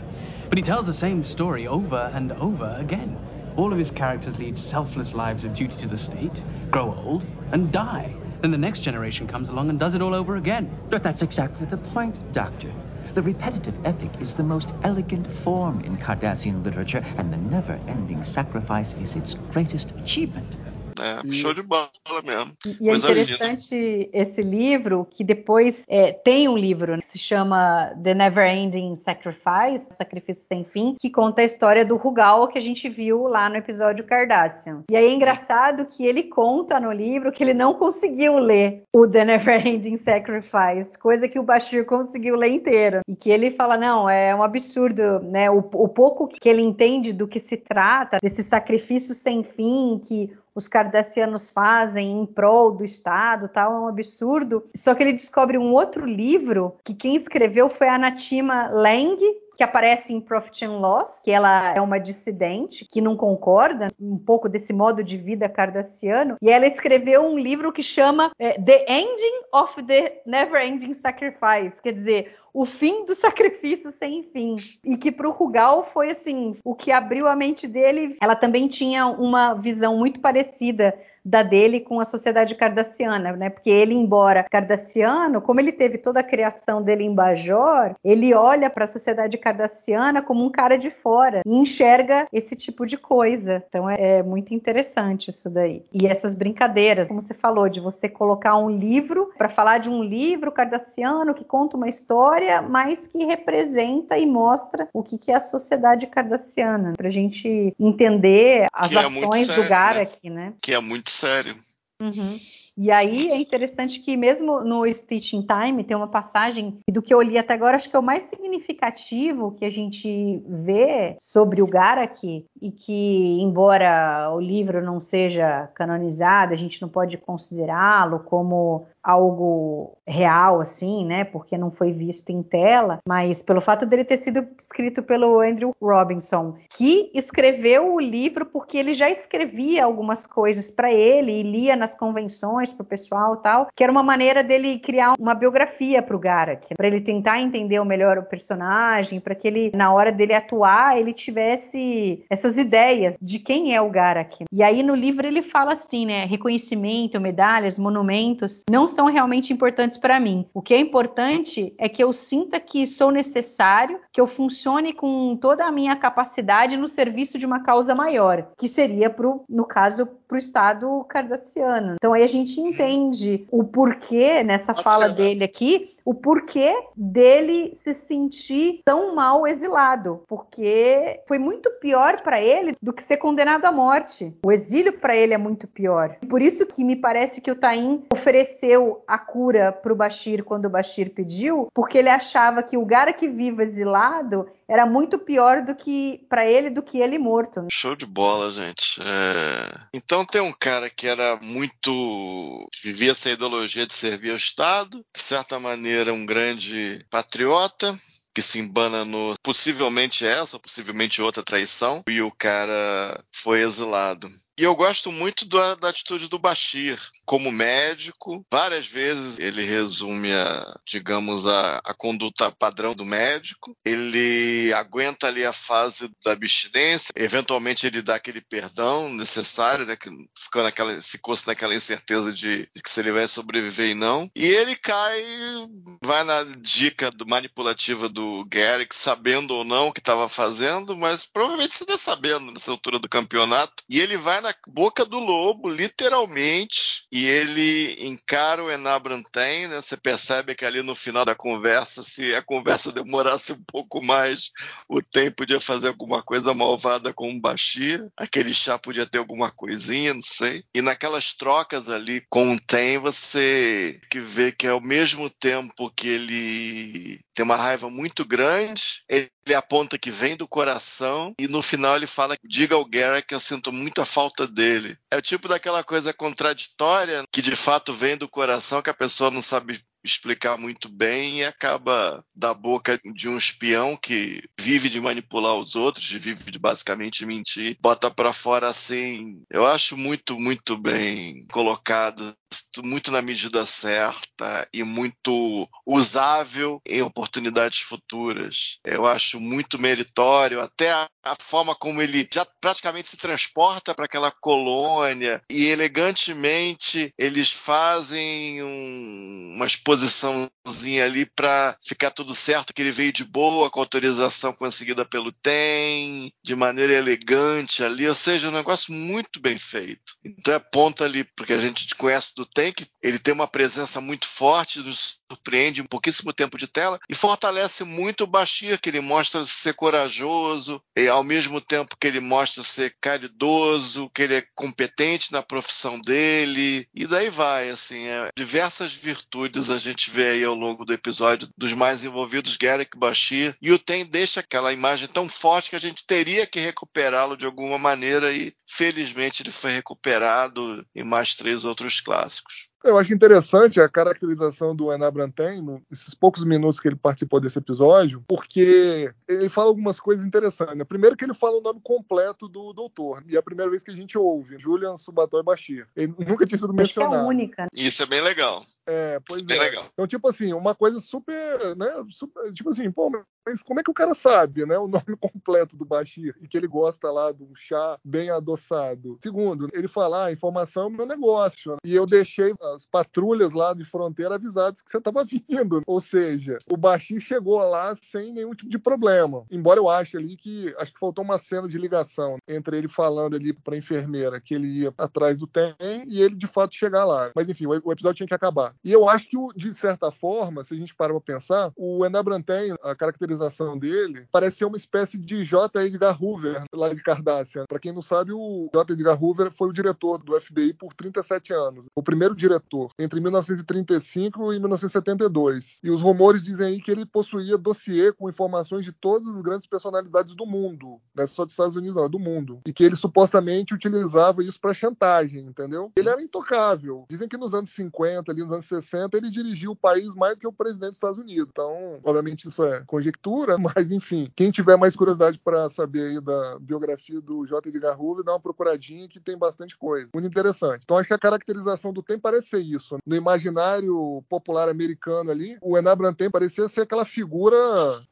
but he tells the same story over and over again. All of his characters lead selfless lives of duty to the state, grow old, and die. Then the next generation comes along and does it all over again. But that's exactly the point, Doctor. The repetitive epic is the most elegant form in Cardassian literature, and the never ending sacrifice is its greatest achievement. É, show de bola mesmo. E é Coisa fina. interessante esse livro, que depois é, tem um livro né, que se chama The Never Ending Sacrifice, Sacrifício Sem Fim, que conta a história do Rugal que a gente viu lá no episódio Cardassian. E aí é engraçado que ele conta no livro que ele não conseguiu ler o The Never Ending Sacrifice, coisa que o Bashir conseguiu ler inteiro. E que ele fala, não, é um absurdo, né? O, o pouco que ele entende do que se trata, desse sacrifício sem fim que os cardassianos fazem em prol do Estado, tal, é um absurdo. Só que ele descobre um outro livro que quem escreveu foi a Natima Lang, que aparece em Profit and Loss, que ela é uma dissidente que não concorda um pouco desse modo de vida cardassiano, e ela escreveu um livro que chama é, The Ending of the Never Ending Sacrifice, quer dizer, o fim do sacrifício sem fim. E que para o Rugal foi assim, o que abriu a mente dele. Ela também tinha uma visão muito parecida da dele com a sociedade cardassiana, né? Porque ele, embora cardassiano, como ele teve toda a criação dele em Bajor, ele olha para a sociedade cardassiana como um cara de fora e enxerga esse tipo de coisa. Então é, é muito interessante isso daí. E essas brincadeiras, como você falou, de você colocar um livro para falar de um livro cardassiano que conta uma história, mas que representa e mostra o que, que é a sociedade cardassiana, para a gente entender as Que é ações muito do sério, Garak, né? Que é muito sério. Uhum. E aí é interessante que mesmo no Stitch in Time tem uma passagem do que eu li até agora, acho que é o mais significativo que a gente vê sobre o Garak e que, embora o livro não seja canonizado, a gente não pode considerá-lo como algo real, assim, né? Porque não foi visto em tela, mas pelo fato dele ter sido escrito pelo Andrew Robinson, que escreveu o livro porque ele já escrevia algumas coisas para ele e lia nas convenções para o pessoal tal, que era uma maneira dele criar uma biografia para o Garak, para ele tentar entender melhor o personagem, para que ele, na hora dele atuar, ele tivesse essas ideias de quem é o Garak. E aí no livro ele fala assim, né? Reconhecimento, medalhas, monumentos, não são realmente importantes para mim. O que é importante é que eu sinta que sou necessário, que eu funcione com toda a minha capacidade no serviço de uma causa maior, que seria, pro, no caso, para o Estado cardassiano. Então aí a gente entende o porquê nessa fala dele aqui o porquê dele se sentir tão mal exilado, porque foi muito pior para ele do que ser condenado à morte. O exílio para ele é muito pior. Por isso que me parece que o Taim ofereceu a cura para o Bashir quando o Bashir pediu, porque ele achava que o Garak vivo exilado era muito pior do que para ele do que ele morto. né? Show de bola, gente. É, Então tem um cara que era muito. vivia essa ideologia de servir ao Estado, de certa maneira um grande patriota. Que se embana no possivelmente essa, possivelmente outra traição, e o cara foi exilado. E eu gosto muito da, da atitude do Bashir como médico. Várias vezes ele resume a, digamos, a, a conduta padrão do médico. Ele aguenta ali a fase da abstinência. Eventualmente ele dá aquele perdão necessário, né? Que ficou naquela, ficou-se naquela incerteza de, de que se ele vai sobreviver e não. E ele cai, vai na dica do, manipulativa do Garrick, sabendo ou não o que estava fazendo, mas provavelmente você está sabendo nessa altura do campeonato. E ele vai na boca do lobo, literalmente, e ele encara o Enabranten, né? Você percebe que ali no final da conversa, se a conversa demorasse um pouco mais, o Tem podia fazer alguma coisa malvada com o Bashir, aquele chá podia ter alguma coisinha, não sei. E naquelas trocas ali com o Tem, você que vê que ao mesmo tempo que ele tem uma raiva muito grande, ele aponta que vem do coração e no final ele fala diga ao Garrett que eu sinto muita falta dele. É o tipo daquela coisa contraditória que de fato vem do coração que a pessoa não sabe explicar muito bem e acaba da boca de um espião que vive de manipular os outros, vive de basicamente mentir, bota para fora assim. Eu acho muito, muito bem colocado, muito na medida certa e muito usável em oportunidades futuras. Eu acho muito meritório, até a, a forma como ele já praticamente se transporta para aquela colônia e elegantemente eles fazem um, uma exposiçãozinha ali para ficar tudo certo, que ele veio de boa, com autorização conseguida pelo TEM, de maneira elegante ali, ou seja, um negócio muito bem feito. Então é ponto ali, porque a gente conhece do TEM, que ele tem uma presença muito forte, nos surpreende em pouquíssimo tempo de tela, e fortalece muito o Bashir, que ele mostra ser corajoso, e ao mesmo tempo que ele mostra ser caridoso, que ele é competente na profissão dele, e daí vai, assim, é, diversas virtudes a gente vê aí ao longo do episódio dos mais envolvidos, Garrick Bashir, e o Tem deixa aquela imagem tão forte que a gente teria que recuperá-lo de alguma maneira e felizmente ele foi recuperado em mais três outros clássicos. Eu acho interessante a caracterização do Branten, nesses poucos minutos que ele participou desse episódio, porque ele fala algumas coisas interessantes. Né? Primeiro que ele fala o nome completo do doutor, e é a primeira vez que a gente ouve, Julian Subatói Bashir. Ele nunca tinha sido Acho mencionado. que é a única. Isso é bem legal. É, pois Isso é bem é. legal. Então, tipo assim, uma coisa super, né, super- tipo assim, pô, Mas como é que o cara sabe, né, o nome <laughs> completo do Bashir e que ele gosta lá de um chá bem adoçado? Segundo, ele fala, ah, informação é meu negócio. Né? E eu deixei as patrulhas lá de fronteira avisadas que você estava <laughs> vindo. Ou seja, o Bashir chegou lá sem nenhum tipo de problema. Embora eu ache ali que acho que faltou uma cena de ligação entre ele falando ali para a enfermeira que ele ia atrás do tem e ele de fato chegar lá. Mas enfim, o episódio tinha que acabar. E eu acho que, de certa forma, se a gente parar para pensar, o Enabranten, a caracterização dele, parece ser uma espécie de J. Edgar Hoover lá de Cardácia. Para quem não sabe, o J. Edgar Hoover foi o diretor do FBI por 37 anos. O primeiro diretor, entre 1935 e 1972. E os rumores dizem aí que ele possuía dossiê com informações de todas as grandes personalidades do mundo. Não é só dos Estados Unidos, não, é do mundo. E que ele supostamente utilizava isso para chantagem, entendeu? Ele era intocável. Dizem que nos anos 50, ali nos anos 60, ele dirigiu o país mais do que o presidente dos Estados Unidos. Então, obviamente, isso é conjectura, <laughs> mas enfim, quem tiver mais curiosidade para saber aí da biografia do J. Edgar Hoover, dá uma procuradinha que tem bastante coisa. Muito interessante. Então, acho que a caracterização do Tem parece ser isso. No imaginário popular americano ali, o Enan Branten parecia ser aquela figura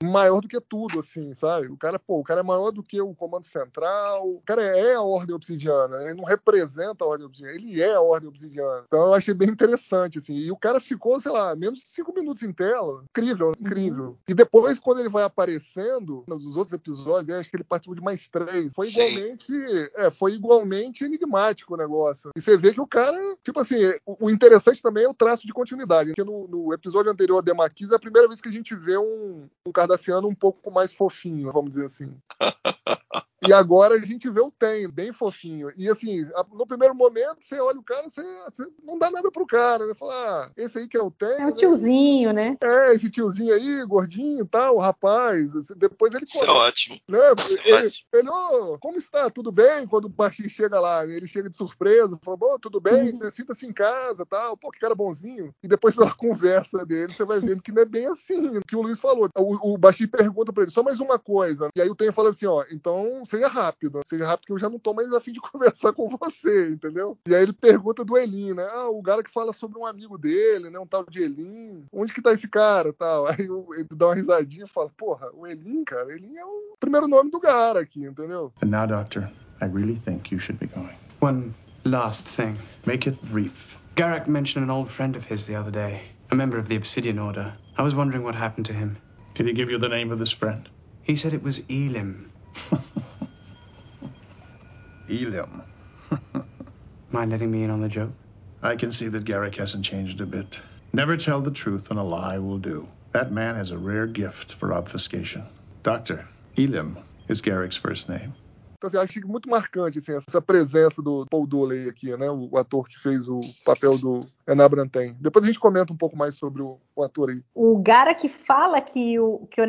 maior do que tudo, assim, sabe? O cara, pô, o cara é maior do que o Comando Central, o cara é a Ordem Obsidiana, ele não representa a Ordem Obsidiana, ele é a Ordem Obsidiana. Então, eu achei bem interessante, assim. E o cara ficou, sei lá, menos de cinco minutos em tela. Incrível, incrível. E depois, quando ele vai aparecendo nos outros episódios, acho que ele participou de mais três. Foi igualmente, é, foi igualmente enigmático o negócio. E você vê que o cara, tipo assim, o, o interessante também é o traço de continuidade. Porque no, no episódio anterior, The Marquise, é a primeira vez que a gente vê um, um Cardassiano um pouco mais fofinho, vamos dizer assim. <laughs> E agora a gente vê o Tem, bem fofinho. E assim, no primeiro momento, você olha o cara, você, você não dá nada pro cara, né? Fala, ah, esse aí que é o Tem. É o tiozinho, né? É, esse tiozinho aí, gordinho e tal, rapaz. Depois ele. Isso é ótimo. Né? Isso ele, é ótimo. ele, oh, como está? Tudo bem? Quando o baixinho chega lá, ele chega de surpresa, fala, bom, tudo bem, uhum. sinta-se em casa tal. Pô, que cara bonzinho. E depois pela <laughs> conversa dele, você vai vendo que não é bem assim, o que o Luiz falou. O, o baixinho pergunta pra ele, só mais uma coisa. E aí o Tem fala assim, ó, então seja rápido, seja rápido que eu já não tô mais afim de <laughs> conversar com você, entendeu? E aí ele pergunta do Elin, né? Ah, o cara que fala sobre um amigo dele, né? Um tal de Elin. Onde que tá esse cara, tal? <laughs> Aí ele dá uma risadinha e fala, porra, o Elin, cara, Elin é o primeiro nome do cara aqui, entendeu? And now, doctor, I really think you should be going. One last thing. Make it brief. Garak mentioned an old friend of his the other day, a member of the Obsidian Order. I was wondering what happened to him. Did he give you the name of this friend? He said it was Elim. <laughs> Elim. <laughs> Mind letting me in on the joke? I can see that Garrick hasn't changed a bit. Never tell the truth and a lie will do. That man has a rare gift for obfuscation. Doctor, Elim is Garrick's first name. Então, assim, acho muito marcante assim, essa presença do Paul Dooley aqui, né? O, ator que fez o papel do Enan Brantain. Depois a gente comenta um pouco mais sobre o, o ator aí. O Gara que fala que o, que o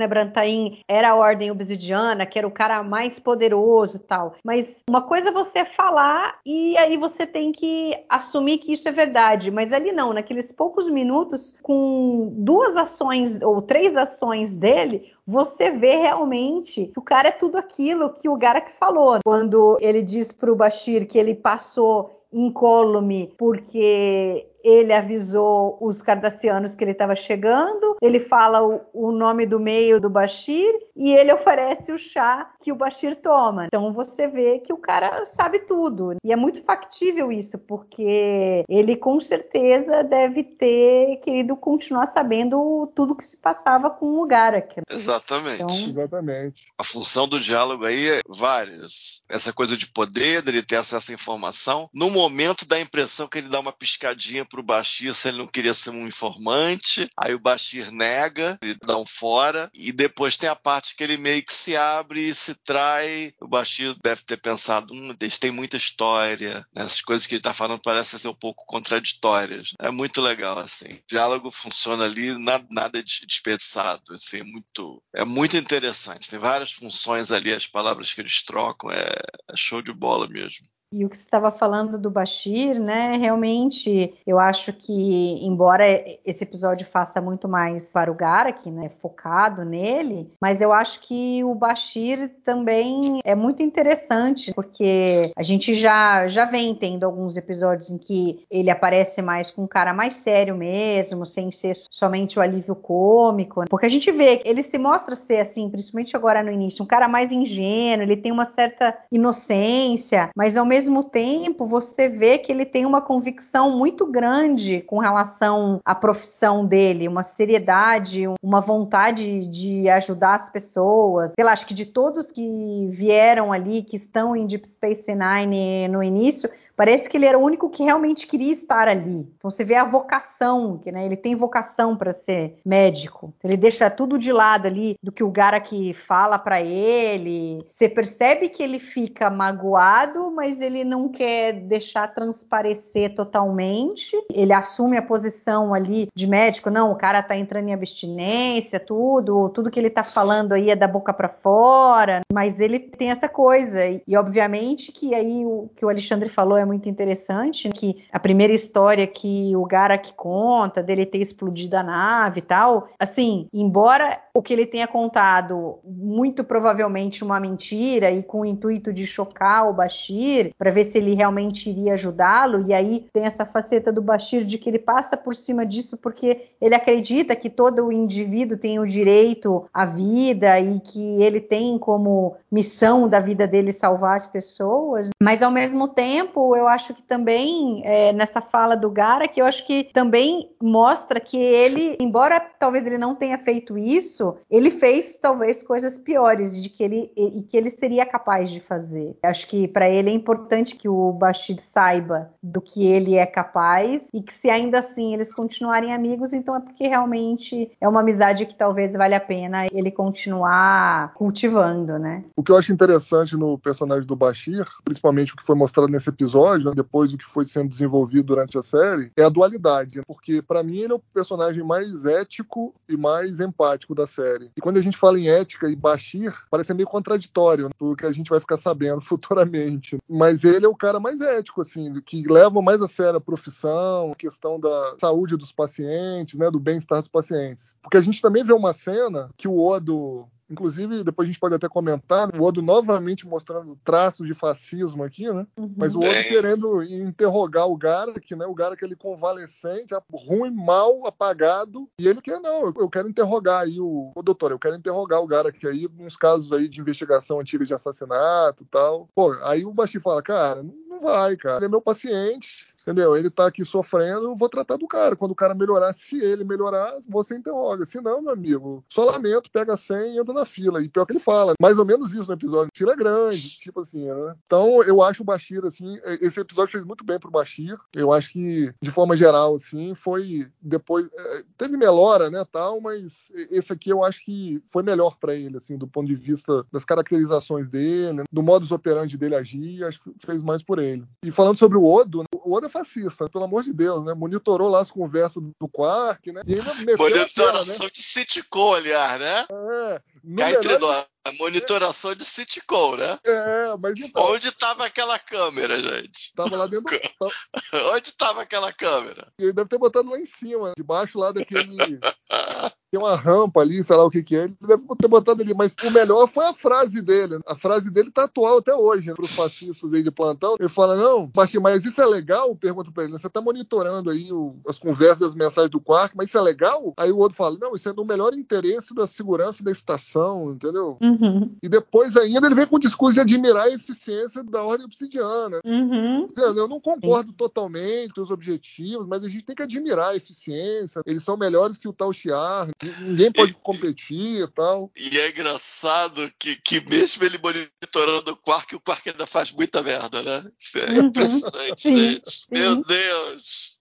era a Ordem Obsidiana, que era o cara mais poderoso e tal. Mas uma coisa é você falar e aí você tem que assumir que isso é verdade. Mas ali não, naqueles poucos minutos, com duas ações ou três ações dele, você vê realmente que o cara é tudo aquilo que o Garak falou. Quando ele diz para o Bashir que ele passou incólume porque ele avisou os cardassianos que ele estava chegando, ele fala o, o, nome do meio do Bashir e ele oferece o chá que o Bashir toma. Então você vê que o cara sabe tudo. E é muito factível isso, porque ele com certeza deve ter querido continuar sabendo tudo que se passava com o Garak. Exatamente. Então... Exatamente. A função do diálogo aí é várias. Essa coisa de poder, dele ter acesso à informação. No momento dá a impressão que ele dá uma piscadinha pro Bashir se ele não queria ser um informante. Aí o Bashir nega, ele dá um fora. E depois tem a parte que ele meio que se abre e se trai. O Bashir deve ter pensado, hum, eles têm muita história. Né? Essas coisas que ele tá falando parecem ser um pouco contraditórias. É muito legal, assim. O diálogo funciona ali, nada, nada desperdiçado. Assim, é, muito, é muito interessante. Tem várias funções ali, as palavras que eles trocam. É, é show de bola mesmo. E o que você estava falando do Bashir, né? Realmente, eu acho que, embora esse episódio faça muito mais para o Garak, né, focado nele, mas eu acho que o Bashir também é muito interessante, porque a gente já, já vem tendo alguns episódios em que ele aparece mais com um cara mais sério mesmo, sem ser somente o alívio cômico. Né? Porque a gente vê que ele se mostra ser assim, principalmente agora no início, um cara mais ingênuo, ele tem uma certa inocência, mas ao mesmo tempo você vê que ele tem uma convicção muito grande com relação à profissão dele, uma seriedade, uma vontade de ajudar as pessoas. Eu acho que de todos que vieram ali, que estão em Deep Space Nine no início, Parece que ele era o único que realmente queria estar ali. Então você vê a vocação, que né, ele tem vocação para ser médico. Ele deixa tudo de lado ali do que o Garak fala para ele. Você percebe que ele fica magoado, mas ele não quer deixar transparecer totalmente. Ele assume a posição ali de médico, não, o cara tá entrando em abstinência, tudo, tudo que ele tá falando aí é da boca para fora, mas ele tem essa coisa e obviamente que aí o que o Alexandre falou é é muito interessante, que a primeira história que o Garak conta, dele ter explodido a nave e tal, assim, embora o que ele tenha contado, muito provavelmente uma mentira e com o intuito de chocar o Bashir, para ver se ele realmente iria ajudá-lo, e aí tem essa faceta do Bashir de que ele passa por cima disso porque ele acredita que todo indivíduo tem o direito à vida e que ele tem como missão da vida dele salvar as pessoas, mas ao mesmo tempo eu acho que também, é, nessa fala do Gara, que eu acho que também mostra que ele, embora talvez ele não tenha feito isso, ele fez talvez coisas piores de que ele e que ele seria capaz de fazer. Acho que para ele é importante que o Bashir saiba do que ele é capaz e que se ainda assim eles continuarem amigos, então é porque realmente é uma amizade que talvez valha a pena ele continuar cultivando, né? O que eu acho interessante no personagem do Bashir, principalmente o que foi mostrado nesse episódio episódio, depois do que foi sendo desenvolvido durante a série, é a dualidade. Né? Porque, para mim, ele é o personagem mais ético e mais empático da série. E quando a gente fala em ética e Bashir, parece meio contraditório, né, porque a gente vai ficar sabendo <laughs> futuramente. Mas ele é o cara mais ético, assim, que leva mais a sério a profissão, a questão da saúde dos pacientes, né, do bem-estar dos pacientes. Porque a gente também vê uma cena que o Odo Inclusive, depois a gente pode até comentar, o Odo novamente mostrando traços de fascismo aqui, né? Uhum. Mas o Odo é. querendo interrogar o Garak, né? O Garak ele convalescente, ruim, mal, apagado, e ele quer, não, eu quero interrogar aí o, o doutor, eu quero interrogar o Garak aí nos casos aí de investigação antiga de assassinato e tal. Pô, aí o Basti fala, cara, não vai, cara, ele é meu paciente, Entendeu? Ele tá aqui sofrendo, eu vou tratar do cara. Quando o cara melhorar, se ele melhorar, você interroga. Se não, meu amigo, só lamento, pega a senha e entra na fila. E pior que ele fala, mais ou menos isso no episódio. Fila é grande, tipo assim, né? Então, eu acho o Bashir, assim, esse episódio fez muito bem pro Bashir. Eu acho que, de forma geral, assim, foi depois. É, teve melhora, né, tal, mas esse aqui eu acho que foi melhor para ele, assim, do ponto de vista das caracterizações dele, do modus operandi dele agir, acho que fez mais por ele. E falando sobre o Odo, né, o Odo é fascista, pelo amor de Deus, né? Monitorou lá as conversas do Quark, né? E ainda Monitoração né? de sitcom, aliás, né? É. Cá entre nós. A monitoração de sitcom, né? É, mas então... Onde estava aquela câmera, gente? Tava lá dentro. <laughs> Onde estava aquela câmera? Ele deve ter botado lá em cima, debaixo lá daquele... <laughs> tem uma rampa ali, sei lá o que que é, ele deve ter botado ali, mas o melhor foi a frase dele. A frase dele tá atual até hoje, né, para os fascistas aí de plantão. Ele fala, não, mas isso é legal? Pergunta para ele, você tá monitorando aí o, as conversas e as mensagens do quarto, mas isso é legal? Aí o outro fala, não, isso é no melhor interesse da segurança da estação, entendeu? Uhum. E depois ainda ele vem com o discurso de admirar a eficiência da ordem obsidiana. Uhum. Eu não concordo totalmente com os objetivos, mas a gente tem que admirar a eficiência. Eles são melhores que o Tal Shiar, ninguém pode competir e tal. E é engraçado que, que mesmo ele monitorando o Quark, o Quark ainda faz muita merda, né? Isso é uhum. impressionante, sim, gente. Sim. Meu Deus!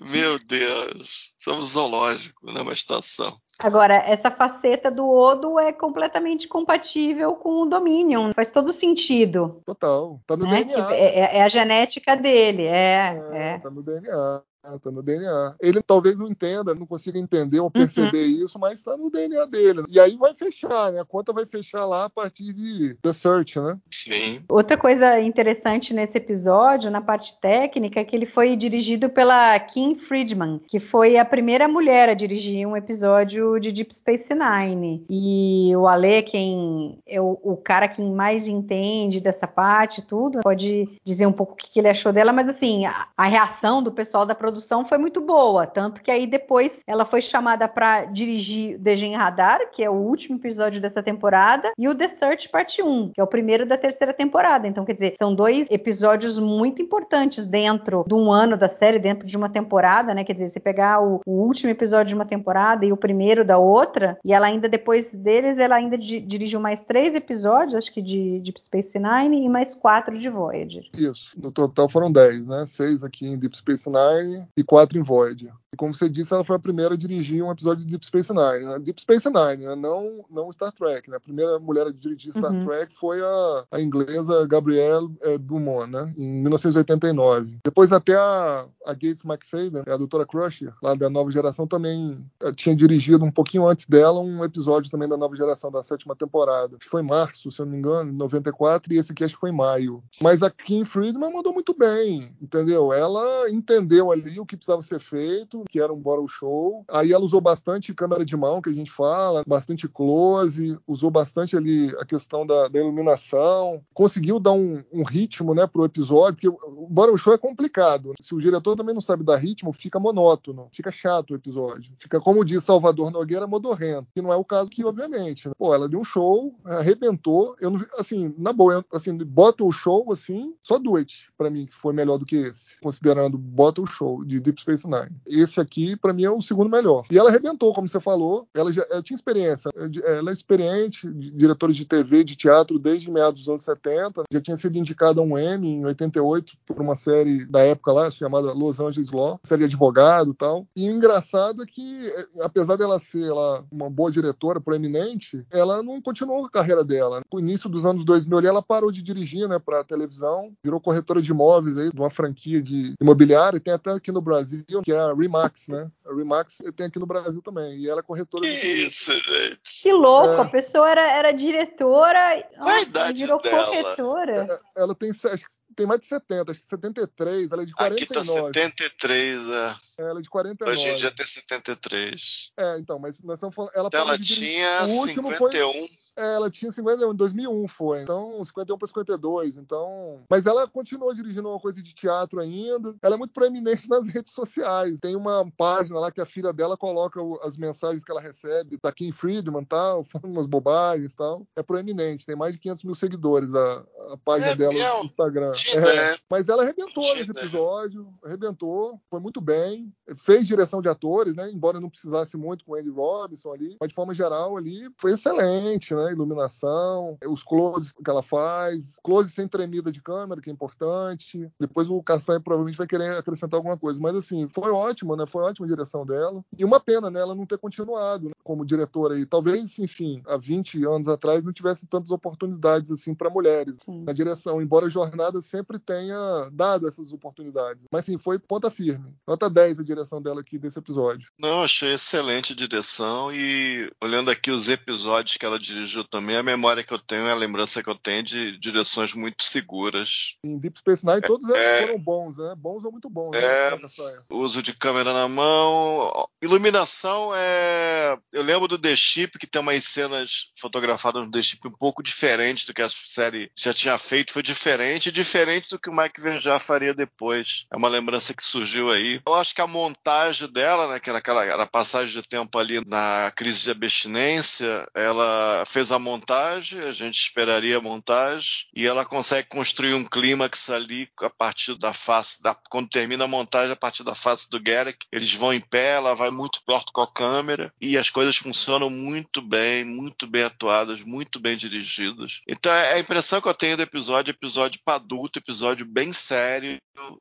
Meu Deus, somos zoológico, né? Uma estação. Agora, essa faceta do Odo é completamente compatível com o Dominion. Faz todo sentido. Total. Tá no né? DNA. É, é, é, a genética dele. É, é, é. Tá no DNA. Tá no DNA. Ele talvez não entenda, não consiga entender ou perceber uhum. isso, mas está no DNA dele. E aí vai fechar, né? A conta vai fechar lá a partir de The Search, né? Sim. Outra coisa interessante nesse episódio, na parte técnica, é que ele foi dirigido pela Kim Friedman, que foi a primeira mulher a dirigir um episódio de Deep Space Nine. E o Ale, quem é o, o cara que mais entende dessa parte, tudo, pode dizer um pouco o que, que ele achou dela, mas assim, a, a reação do pessoal da produção foi muito boa, tanto que aí depois ela foi chamada para dirigir Degen Radar, que é o último episódio dessa temporada, e o The Search Parte 1, que é o primeiro da terceira temporada. Então, quer dizer, são dois episódios muito importantes dentro de um ano da série, dentro de uma temporada, né? Quer dizer, você pegar o, o último episódio de uma temporada e o primeiro da outra, e ela ainda, depois deles, ela ainda di dirigiu mais três episódios, acho que de Deep Space Nine, e mais quatro de Voyager. Isso, no total foram dez, né? Seis aqui em Deep Space Nine e quatro em Voyager. E como você disse, ela foi a primeira a dirigir um episódio de Deep Space Nine. Né? Deep Space Nine, né? não, não Star Trek. Né? A primeira mulher a dirigir Star uhum. Trek foi a, a inglesa Gabrielle é, Dumont, né? em 1989. Depois até a, a Gates McFadden, a doutora Crusher, lá da nova geração, também eh, tinha dirigido um pouquinho antes dela um episódio também da nova geração, da sétima temporada. Que foi em março, se eu não me engano, 94, e esse aqui acho que foi em maio. Mas a Kim Friedman mandou muito bem, entendeu? Ela entendeu ali o que precisava ser feito, que era um bottle show. Aí ela usou bastante câmera de mão, que a gente fala, bastante close, usou bastante ali a questão da, da iluminação, conseguiu dar um, um, ritmo, né, pro episódio, porque o bottle show é complicado. Se o diretor também não sabe dar ritmo, fica monótono, fica chato o episódio. Fica, como diz Salvador Nogueira, modorrento, que não é o caso aqui, obviamente. Né? Pô, ela deu um show, arrebentou, eu não, assim, na boa, assim, bota o show, assim, só do it, pra mim, que foi melhor do que esse, considerando bota o show de Deep Space Nine. Esse aqui, para mim, é o segundo melhor. E ela arrebentou, como você falou. Ela já ela tinha experiência. Ela é experiente, diretora de TV, de teatro, desde meados dos anos 70. Já tinha sido indicada a um Emmy em 88 por uma série da época lá, chamada Los Angeles Law, série de advogado e tal. E o engraçado é que, apesar dela ser ela, uma boa diretora, proeminente, ela não continuou a carreira dela. No início dos anos 2000 ali, ela parou de dirigir, né, para televisão, virou corretora de imóveis aí, de uma franquia de imobiliária, tem até aqui no Brasil, que é a Remax Remax, né? A Remax tem aqui no Brasil também. E ela é corretora. Que isso, gente. Que louco, é. a pessoa era, era diretora. Qual a idade virou dela? corretora. Ela, ela tem, acho que tem mais de 70, acho que 73, ela é de 49. Aqui tá 73, é. Ela é de 49. Hoje em dia tem 73. É, então, mas nós estamos falando. Ela, ela tinha o último 51. Foi, é, ela tinha 51, em 2001 foi. Então, 51 para 52. Então. Mas ela continuou dirigindo uma coisa de teatro ainda. Ela é muito proeminente <laughs> nas redes sociais. Tem uma página lá que a filha dela coloca as mensagens que ela recebe da Kim Friedman tal, <laughs> falando umas bobagens tal. É proeminente, tem mais de 500 mil seguidores a, a página é, dela no Instagram. É, mas ela arrebentou nesse episódio, arrebentou, foi muito bem, fez direção de atores, né? Embora não precisasse muito com o Andy Robinson ali, mas de forma geral ali foi excelente, né? Iluminação, os closes que ela faz, close sem tremida de câmera, que é importante. Depois o Kassan provavelmente vai querer acrescentar alguma coisa, mas assim, foi ótimo, né? Foi ótima a direção dela. E uma pena, né? Ela não ter continuado né? como diretora aí. Talvez, enfim, há 20 anos atrás não tivesse tantas oportunidades assim para mulheres Sim. na direção, embora a jornada sempre tenha dado essas oportunidades. Mas sim, foi ponta firme. Nota 10 a direção dela aqui desse episódio. Não, achei excelente direção e olhando aqui os episódios que ela dirigiu também, a memória que eu tenho, a lembrança que eu tenho de direções muito seguras. Em Deep Space Nine todos é, foram bons, né? Bons ou muito bons. É, né? uso de câmera na mão, iluminação é... Eu lembro do The Ship, que tem umas cenas fotografadas no The Ship um pouco diferente do que a série já tinha feito, foi diferente, diferente do que o Mike Verjar faria depois. É uma lembrança que surgiu aí. Eu acho que a montagem dela, né, que era aquela, aquela passagem de tempo ali na crise de abstinência, ela fez a montagem, a gente esperaria a montagem, e ela consegue construir um clímax ali a partir da face, da, quando termina a montagem, a partir da face do Garrick, eles vão em pé, ela vai muito perto com a câmera, e as coisas funcionam muito bem, muito bem atuadas, muito bem dirigidas. Então é a impressão que eu tenho do episódio, episódio para adulto, episódio episódio bem sério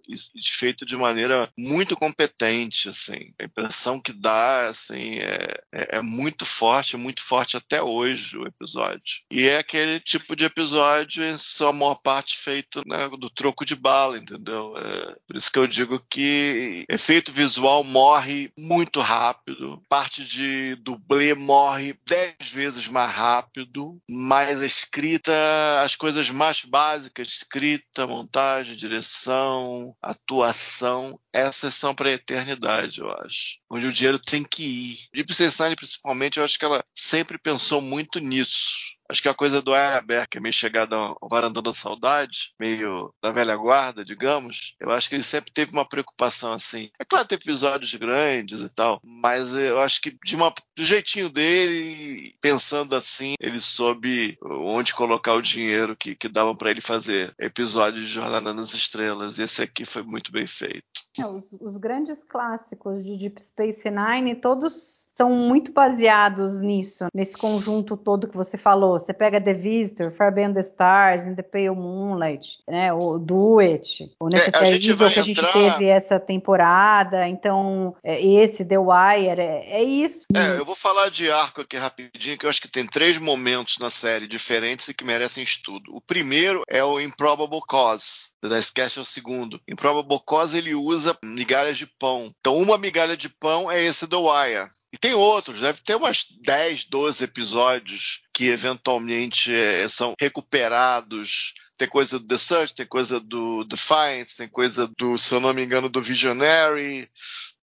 e feito de maneira muito competente assim. A impressão que dá, assim, é, é, é muito forte, muito forte até hoje o episódio. E é aquele tipo de episódio, em sua maior parte, feito né, do troco de bala, entendeu? É, por isso que eu digo que efeito visual morre muito rápido, parte de dublê morre dez vezes mais rápido, mas a escrita, as coisas mais básicas, escrita, montagem, direção, atuação, essas são para a eternidade, eu acho. Onde o dinheiro tem que ir. Deep Space principalmente, eu acho que ela sempre pensou muito nisso Acho que a coisa do Araber, que é meio chegada ao varandão da saudade, meio da velha guarda, digamos, eu acho que ele sempre teve uma preocupação assim. É claro, tem episódios grandes e tal, mas eu acho que de uma, do jeitinho dele, pensando assim, ele soube onde colocar o dinheiro que, que dava para ele fazer episódios de Jornada nas Estrelas. E esse aqui foi muito bem feito. É, os, os grandes clássicos de Deep Space Nine, todos são muito baseados nisso, nesse conjunto todo que você falou. Você pega The Visitor, Far Beyond the Stars, In the Pale Moonlight, né, o Do It, o Necessary é, Evil que a gente teve essa temporada, então é, esse, The Wire, é, é isso. É, eu vou falar de arco aqui rapidinho, que eu acho que tem três momentos na série diferentes e que merecem estudo. O primeiro é o Improbable Cause, da Sketch é o segundo. Improbable Cause ele usa migalhas de pão. Então uma migalha de pão é esse The Wire. E tem outros, deve ter umas 10, 12 episódios que eventualmente é, são recuperados tem coisa do The Search, tem coisa do Defiance, tem coisa do, se eu não me engano, do Visionary.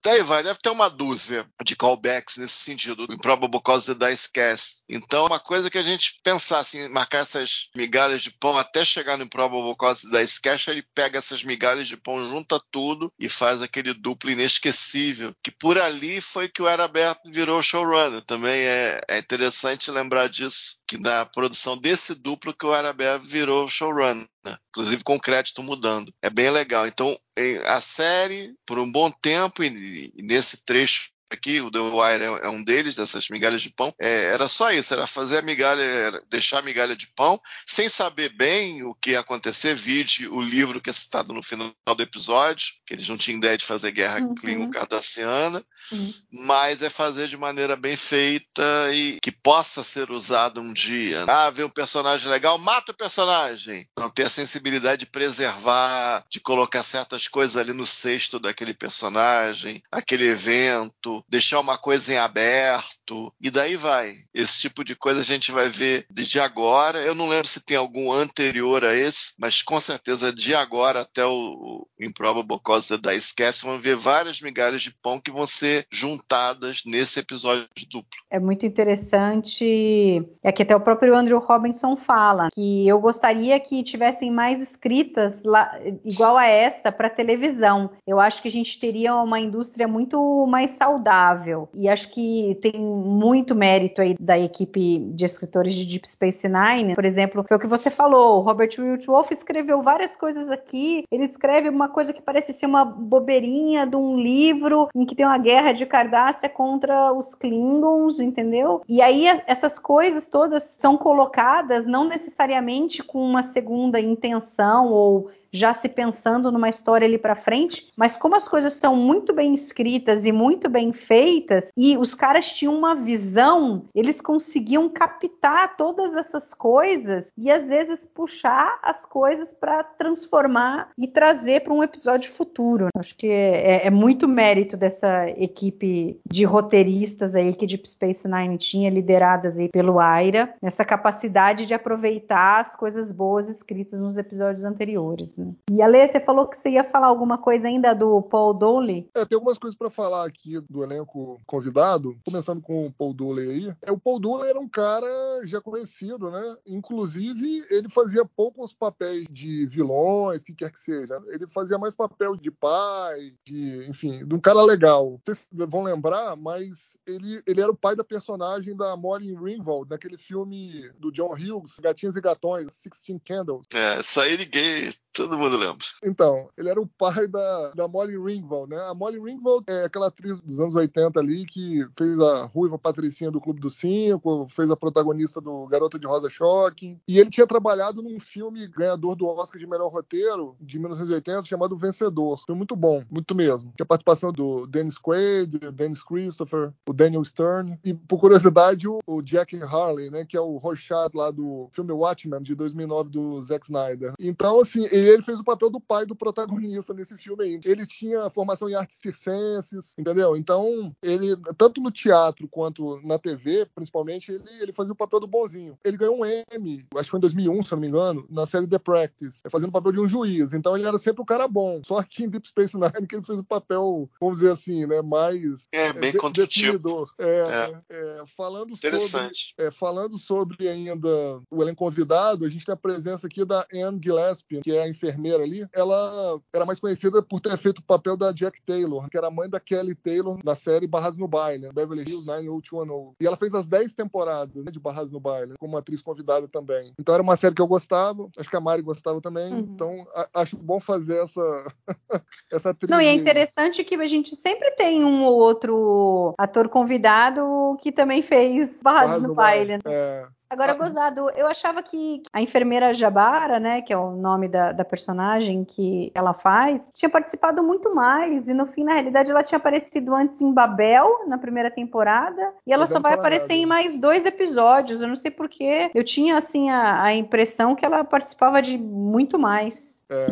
Daí vai, deve ter uma dúzia de callbacks nesse sentido, Improbable Cause the Dice Cast. Então, uma coisa que a gente pensar assim, marcar essas migalhas de pão até chegar no Improbable Cause the Dice Cast, ele pega essas migalhas de pão, junta tudo e faz aquele duplo inesquecível. Que por ali foi que o Era Aberto virou showrunner. Também é, é interessante lembrar disso, que na produção desse duplo que o Era Aberto virou showrunner né? inclusive com crédito mudando. É bem legal. Então, a série, por um bom tempo, e nesse trecho aqui, o The Wire é, é, um deles, dessas migalhas de pão. É, era só isso, era fazer a migalha, deixar a migalha de pão, sem saber bem o que ia acontecer, vide o livro que é citado no final do episódio, que eles não tinham ideia de fazer guerra uhum. Klingon-Cardassiana, uhum. mas é fazer de maneira bem feita e que possa ser usado um dia. Ah, vê um personagem legal, mata o personagem. Não ter a sensibilidade de preservar, de colocar certas coisas ali no cesto daquele personagem, aquele evento, deixar uma coisa em aberto, e daí vai. Esse tipo de coisa a gente vai ver desde agora. Eu não lembro se tem algum anterior a esse, mas com certeza de agora até o, Improbable Cause da Esquece, vão ver várias migalhas de pão que vão ser juntadas nesse episódio duplo. É muito interessante. É que até o próprio Andrew Robinson fala que eu gostaria que tivessem mais escritas lá, igual a essa para televisão. Eu acho que a gente teria uma indústria muito mais saudável. E acho que tem muito mérito aí da equipe de escritores de Deep Space Nine. Por exemplo, foi o que você falou, o Robert Wolf escreveu várias coisas aqui. Ele escreve uma coisa que parece ser uma bobeirinha de um livro em que tem uma guerra de Cardassia contra os Klingons, entendeu? E aí essas coisas todas são colocadas não necessariamente com uma segunda intenção ou já se pensando numa história ali para frente, mas como as coisas são muito bem escritas e muito bem feitas e os caras tinham uma visão, eles conseguiam captar todas essas coisas e às vezes puxar as coisas para transformar e trazer para um episódio futuro. Acho que é, é, muito mérito dessa equipe de roteiristas aí que Deep Space Nine tinha, lideradas aí pelo Aira, nessa capacidade de aproveitar as coisas boas escritas nos episódios anteriores. Né? E Ale, você falou que você ia falar alguma coisa ainda do Paul Dooley? É, tem algumas coisas para falar aqui do elenco convidado, começando com o Paul Dooley aí. É, o Paul Dooley era um cara já conhecido, né? Inclusive, ele fazia poucos papéis de vilões, que quer que seja. Ele fazia mais papel de pai, de, enfim, de um cara legal. Vocês vão lembrar, mas ele, ele era o pai da personagem da Maureen Ringwald, naquele filme do John Hughes, Gatinhas e Gatões, Sixteen Candles. É, sair gay Todo mundo lembra. Então, ele era o pai da, da Molly Ringwald, né? A Molly Ringwald é aquela atriz dos anos 80 ali que fez a ruiva patricinha do Clube dos Cinco, fez a protagonista do Garota de Rosa Choque. E ele tinha trabalhado num filme ganhador do Oscar de melhor roteiro de 1980 chamado Vencedor. Foi muito bom, muito mesmo. Tinha participação do Dennis Quaid, Dennis Christopher, o Daniel Stern e, por curiosidade, o, o Jack Harley, né? Que é o Rorschach lá do filme Watchmen de 2009 do Zack Snyder. Então, assim, ele fez o papel do pai do protagonista nesse filme aí. Ele tinha formação em artes circenses, entendeu? Então, ele, tanto no teatro quanto na TV, principalmente, ele, ele fazia o papel do bonzinho. Ele ganhou um Emmy, acho que foi em 2001, se não me engano, na série The Practice, fazendo o papel de um juiz. Então, ele era sempre o cara bom. Só que em Deep Space Nine que ele fez o papel, vamos dizer assim, né, mais é, bem é, definidor. É, é. é, falando Interessante. Sobre, é, falando sobre ainda o elenco convidado, a gente tem a presença aqui da Anne Gillespie, que é a enfermeira ali. Ela era mais conhecida por ter feito o papel da Jack Taylor, que era a mãe da Kelly Taylor na série Barras no Baile, Beverly Hills 90210. E ela fez as 10 temporadas né, de Barras no Baile, como atriz convidada também. Então era uma série que eu gostava, acho que a Mari gostava também. Uhum. Então a, acho bom fazer essa, <laughs> essa atriz. Não, e é interessante que a gente sempre tem um ou outro ator convidado que também fez Barras, Barras no, no, Baile. baile. É. Agora, gozado, eu achava que a enfermeira Jabara, né, que é o nome da, da, personagem que ela faz, tinha participado muito mais. E no fim, na realidade, ela tinha aparecido antes em Babel, na primeira temporada, e ela só vai aparecer nada. em mais dois episódios. Eu não sei porquê. Eu tinha, assim, a, a impressão que ela participava de muito mais. É.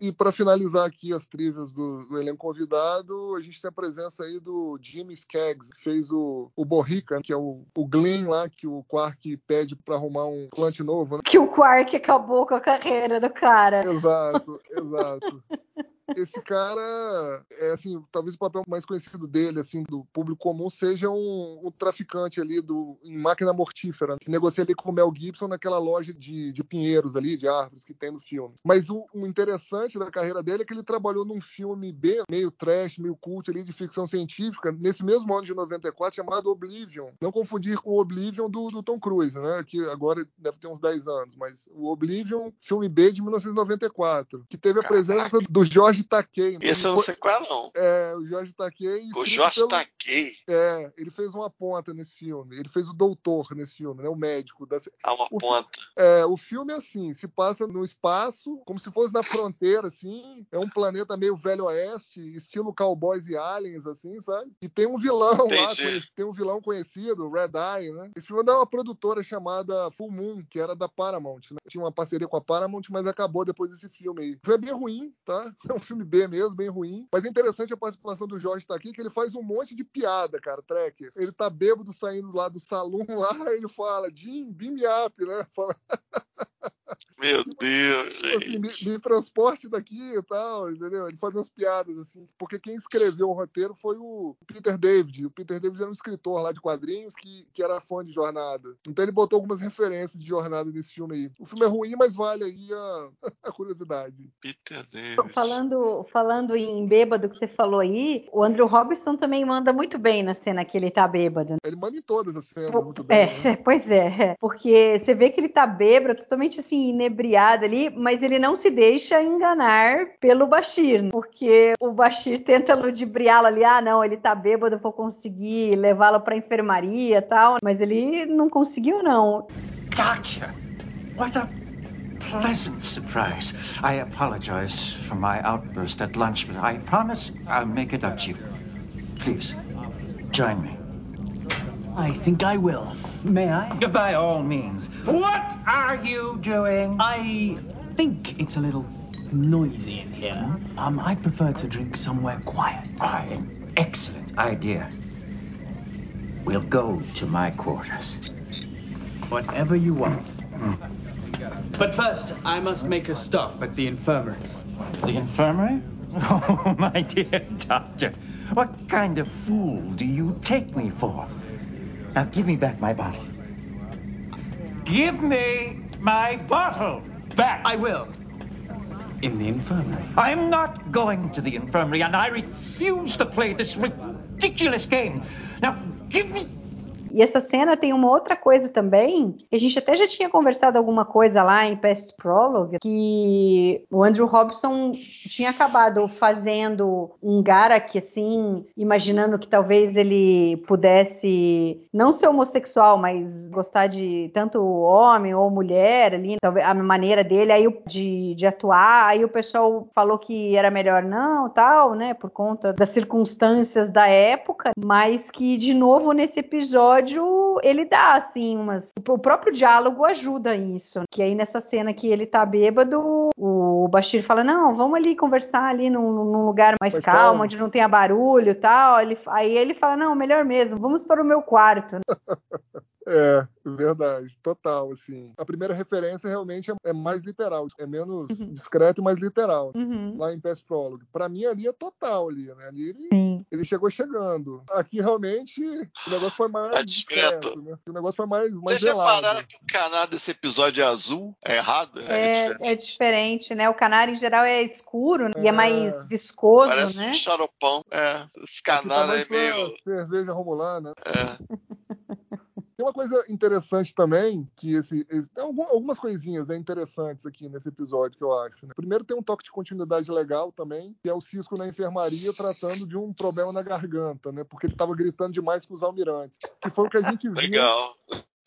E para finalizar aqui as trivias do, do, elenco convidado, a gente tem a presença aí do Jimmy Skaggs, que fez o, o Borrica, que é o, o Glenn lá, que o Quark pede para arrumar um plante novo. Né? Que o Quark acabou com a carreira do cara. Exato, <laughs> exato. Esse cara é assim, talvez o papel mais conhecido dele, assim, do público comum, seja um, um traficante ali do, em máquina mortífera, que negocia ali com o Mel Gibson naquela loja de, de pinheiros ali, de árvores que tem no filme. Mas o, o, interessante da carreira dele é que ele trabalhou num filme B, meio trash, meio cult ali, de ficção científica, nesse mesmo ano de 94, chamado Oblivion. Não confundir com o Oblivion do, do Tom Cruise, né? Que agora deve ter uns 10 anos, mas o Oblivion, filme B de 1994, que teve a presença do George Jorge Takei. Esse eu não sei qual é, não. É, o Jorge Takei. O Jorge pelo... Takei? É, ele fez uma ponta nesse filme. Ele fez o doutor nesse filme, né? O médico. Da... Ah, uma o, ponta. É, o filme é assim, se passa no espaço, como se fosse na fronteira, assim. É um planeta meio velho oeste, estilo cowboys e aliens, assim, sabe? E tem um vilão Entendi. lá, tem um vilão conhecido, Red Eye, né? Esse filme é uma produtora chamada Full Moon, que era da Paramount, né? Tinha uma parceria com a Paramount, mas acabou depois desse filme aí. Foi bem ruim, tá? <laughs> É um filme B mesmo, bem ruim. Mas é interessante a participação do Jorge tá aqui, que ele faz um monte de piada, cara, Trekker. Ele tá bêbado saindo lá do salão <laughs> lá, ele fala, Jim, beam me up, né? Fala... <laughs> Meu Deus, tipo assim, me, me, transporte daqui e tal, entendeu? Ele faz umas piadas, assim, porque quem escreveu o roteiro foi o Peter David. O Peter David era um escritor lá de quadrinhos que, que era fã de Jornada. Então ele botou algumas referências de Jornada nesse filme aí. O filme é ruim, mas vale aí a, <laughs> a curiosidade. Peter David. Falando, falando em bêbado que você falou aí, o Andrew Robinson também manda muito bem na cena que ele tá bêbado. Ele manda em todas as cenas, muito bem. É, né? <laughs> pois é. Porque você vê que ele tá bêbado, totalmente assim, inebriado ali, mas ele não se deixa enganar pelo Bashir, porque o Bashir tenta ludibriá-lo ali, ah, não, ele tá bêbado, vou conseguir levá-lo pra enfermaria e tal, mas ele não conseguiu, não. Doctor, what a pleasant surprise. I apologize for my outburst at lunch, but I promise I'll make it up to you. Please, join me. I think I will. May I? By all means. What are you doing? I think it's a little noisy in here. Um, I prefer to drink somewhere quiet. Ah, an excellent idea. We'll go to my quarters. Whatever you want. But first, I must make a stop at the infirmary. The infirmary? <laughs> Oh, my dear doctor, what kind of fool do you take me for? Now give me back my bottle. Give me my bottle back. I will. In the infirmary. I'm not going to the infirmary, and I refuse to play this ridiculous game. Now, give me E essa cena tem uma outra coisa também, a gente até já tinha conversado alguma coisa lá em Past Prologue, que o Andrew Robson tinha acabado fazendo um Garak, assim, imaginando que talvez ele pudesse não ser homossexual, mas gostar de tanto homem ou mulher ali, talvez a maneira dele aí de, de atuar, aí o pessoal falou que era melhor não, tal, né, por conta das circunstâncias da época, mas que de novo nesse episódio ele dá assim umas o próprio diálogo ajuda isso, que aí nessa cena que ele tá bêbado, o Bashir fala: "Não, vamos ali conversar ali num, num lugar mais calmo, calmo, onde não tenha barulho, e tal". Ele, aí ele fala: "Não, melhor mesmo, vamos para o meu quarto". <laughs> É, verdade, total, assim. A primeira referência realmente é, é mais literal, é menos uhum. discreto e mais literal. Uhum. Lá em Pest Prologue. Pra mim, ali é total, ali, né? Ali ele, ele chegou chegando. Aqui, realmente, o negócio foi mais é discreto. discreto né? O negócio foi mais, mais Vocês repararam que o canal desse episódio é azul? É errado? É, é, diferente. é diferente. né? O canário, em geral, é escuro né? e é mais viscoso, Parece né? um xaropão. É, esse canário tá é meio... Cerveja romulana. É. <laughs> Tem uma coisa interessante também, que esse, esse tem algumas coisinhas né, interessantes aqui nesse episódio que eu acho. Né? Primeiro tem um toque de continuidade legal também, que é o Cisco na enfermaria tratando de um problema na garganta, né? Porque ele estava gritando demais com os almirantes. Que foi o que a gente <laughs> viu. Legal.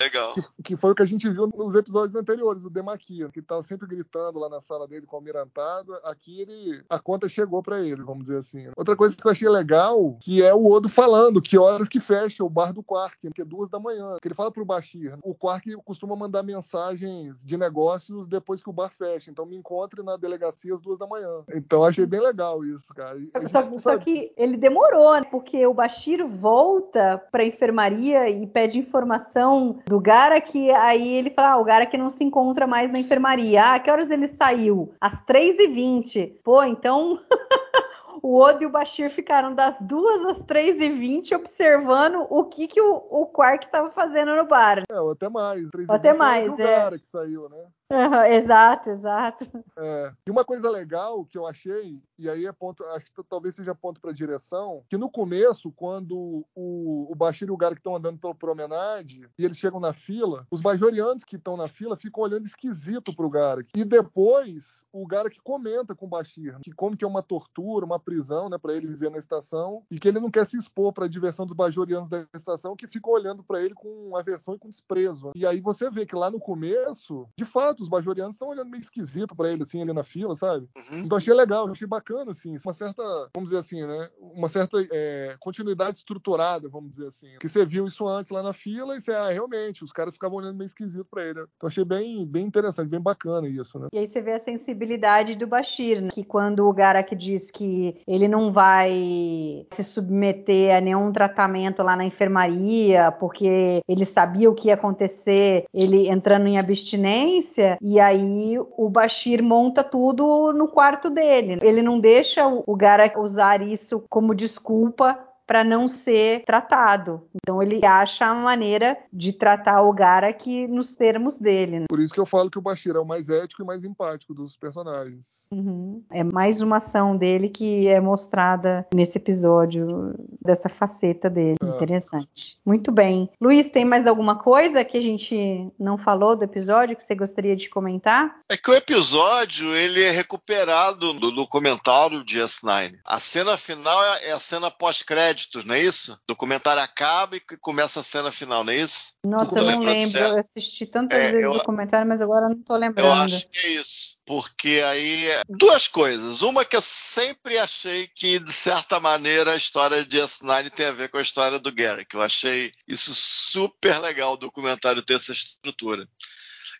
Legal. Que, que, foi o que a gente viu nos episódios anteriores, do Demaquia, que estava sempre gritando lá na sala dele com o almirantado. Aqui ele, a conta chegou para ele, vamos dizer assim. Outra coisa que eu achei legal, que é o Odo falando que horas que fecha o bar do Quark, que é duas da manhã. Que ele fala pro Bashir, o Quark costuma mandar mensagens de negócios depois que o bar fecha. Então me encontre na delegacia às duas da manhã. Então achei bem legal isso, cara. Só, só, que ele demorou, né? Porque o Bashir volta pra enfermaria e pede informação do Gara que aí ele fala, ah, o Gara que não se encontra mais na enfermaria. Ah, que horas ele saiu? Às 3h20. Pô, então <laughs> o Odo e o Bashir ficaram das duas às três e vinte observando o que, que o, o Quark estava fazendo no bar. É, ou até mais. Até mais, é. O cara que saiu, né? Uhum, exato, exato. É. E uma coisa legal que eu achei, e aí é ponto, acho que talvez seja ponto para direção, que no começo, quando o, o Bashir e o Gara estão andando pela promenade e eles chegam na fila, os bajorianos que estão na fila ficam olhando esquisito pro Gara. E depois o que comenta com o Bashir que como que é uma tortura, uma prisão, né, para ele viver na estação e que ele não quer se expor para a diversão dos bajorianos da estação que ficam olhando para ele com aversão e com desprezo. E aí você vê que lá no começo, de fato, os bajorianos estão olhando meio esquisito para ele assim ali na fila, sabe? Uhum. Então achei legal, achei bacana assim, uma certa, vamos dizer assim, né, uma certa é, continuidade estruturada, vamos dizer assim. Que você viu isso antes lá na fila e você, ah, realmente, os caras ficavam olhando meio esquisito para ele. Então achei bem, bem interessante, bem bacana isso, né? E aí você vê a sensibilidade do Bashir, né? que quando o Garak diz que ele não vai se submeter a nenhum tratamento lá na enfermaria, porque ele sabia o que ia acontecer, ele entrando em abstinência, e aí o Bashir monta tudo no quarto dele. Ele não deixa o Garak usar isso como desculpa para não ser tratado. Então ele acha a maneira de tratar o Garak nos termos dele. Né? Por isso que eu falo que o Bashir é o mais ético e mais empático dos personagens. Uhum. É mais uma ação dele que é mostrada nesse episódio dessa faceta dele. É. Interessante. Muito bem. Luiz, tem mais alguma coisa que a gente não falou do episódio que você gostaria de comentar? É que o episódio ele é recuperado no documentário de S9. A cena final é a cena pós-crédito não é isso? O documentário acaba e começa a cena final, não é isso? Nossa, eu não lembro. Eu assisti tantas é, vezes o documentário, mas agora não tô lembrando. Eu acho que é isso. Porque aí. Duas coisas. Uma que eu sempre achei que, de certa maneira, a história de S9 tem a ver com a história do Garrick. Eu achei isso super legal o documentário ter essa estrutura.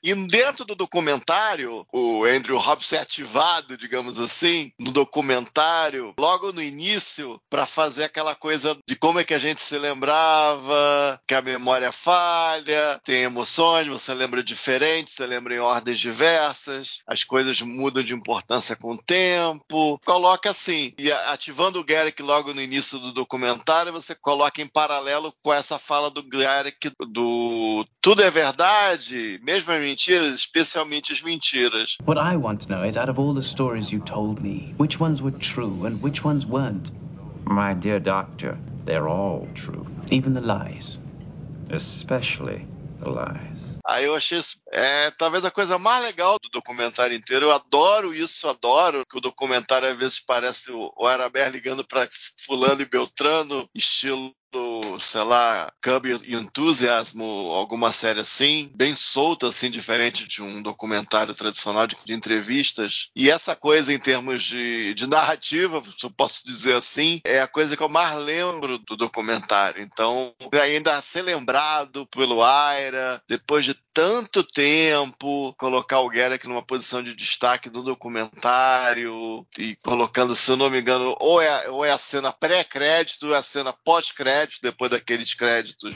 E dentro do documentário, o Andrew Hobbs é ativado, digamos assim, no documentário, logo no início, para fazer aquela coisa de como é que a gente se lembrava, que a memória falha, tem emoções, você lembra diferente, você lembra em ordens diversas, as coisas mudam de importância com o tempo. Coloca assim, e ativando o Garrick logo no início do documentário, você coloca em paralelo com essa fala do Garrick do tudo é verdade, mesmo a mentiras, especialmente as mentiras. What I want to know is out of all the stories you told me, which ones were true and which ones weren't? My dear doctor, they're all true. Even the lies. especially the lies. Aí eu achei isso, é, talvez a coisa mais legal do documentário inteiro. Eu adoro isso, adoro que o documentário às vezes parece o, o Araber ligando para fulano e Beltrano, estilo sei lá, Cub Enthusiasm, alguma série assim, bem solta, assim, diferente de um documentário tradicional de, de entrevistas. E essa coisa, em termos de, de, narrativa, se eu posso dizer assim, é a coisa que eu mais lembro do documentário. Então, ainda ser lembrado pelo Aira, depois de tanto tempo, colocar o Garrick numa posição de destaque no documentário e colocando, se eu não me engano, ou é, ou é a cena pré-crédito ou é a cena pós-crédito, depois daqueles créditos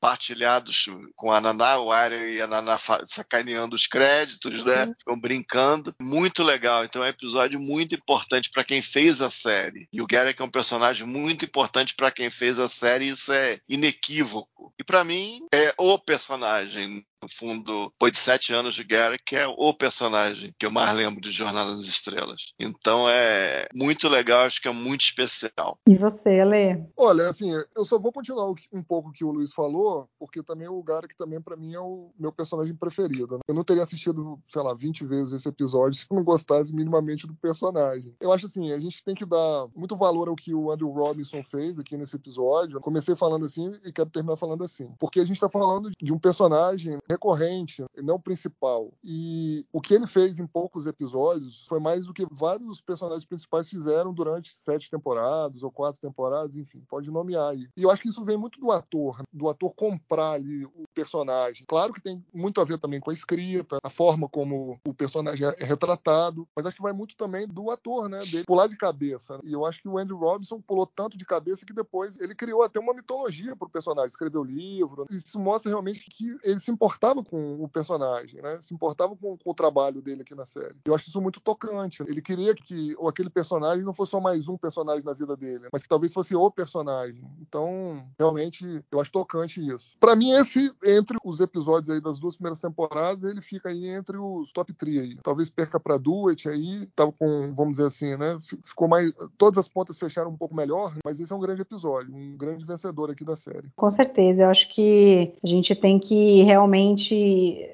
partilhados com a Naná, o Arya e a Naná sacaneando os créditos, né? Uhum. Ficam brincando. Muito legal. Então é um episódio muito importante para quem fez a série. E o Garrick é um personagem muito importante para quem fez a série, isso é inequívoco. E para mim é o personagem no fundo, depois de sete anos de guerra, que é o personagem que eu mais lembro de Jornada das Estrelas. Então é muito legal, acho que é muito especial. E você, Lê? Olha, assim, eu só vou continuar um pouco o que o Luiz falou, porque também o Garrick também para mim é o meu personagem preferido. Né? Eu não teria assistido, sei lá, 20 vezes esse episódio se eu não gostasse minimamente do personagem. Eu acho assim, a gente tem que dar muito valor ao que o Andrew Robinson fez aqui nesse episódio. Eu comecei falando assim e quero terminar falando assim, porque a gente está falando de um personagem recorrente, não principal. E o que ele fez em poucos episódios foi mais do que vários personagens principais fizeram durante sete temporadas ou quatro temporadas, enfim, pode nomear aí. E eu acho que isso vem muito do ator, do ator comprar ali o personagem. Claro que tem muito a ver também com a escrita, a forma como o personagem é retratado, mas acho que vai muito também do ator, né? Dele pular de cabeça. E eu acho que o Andrew Robinson pulou tanto de cabeça que depois ele criou até uma mitologia para o personagem, escreveu livro. Isso mostra realmente que ele se importa importava com o personagem, né? Se importava com, com, o trabalho dele aqui na série. Eu acho isso muito tocante. Ele queria que ou aquele personagem não fosse só mais um personagem na vida dele, mas que talvez fosse o personagem. Então, realmente, eu acho tocante isso. Para mim, esse, entre os episódios aí das duas primeiras temporadas, ele fica aí entre os top 3 aí. Talvez perca para Duet aí, tava com, vamos dizer assim, né? Ficou mais. Todas as pontas fecharam um pouco melhor, mas esse é um grande episódio, um grande vencedor aqui da série. Com certeza, eu acho que a gente tem que realmente realmente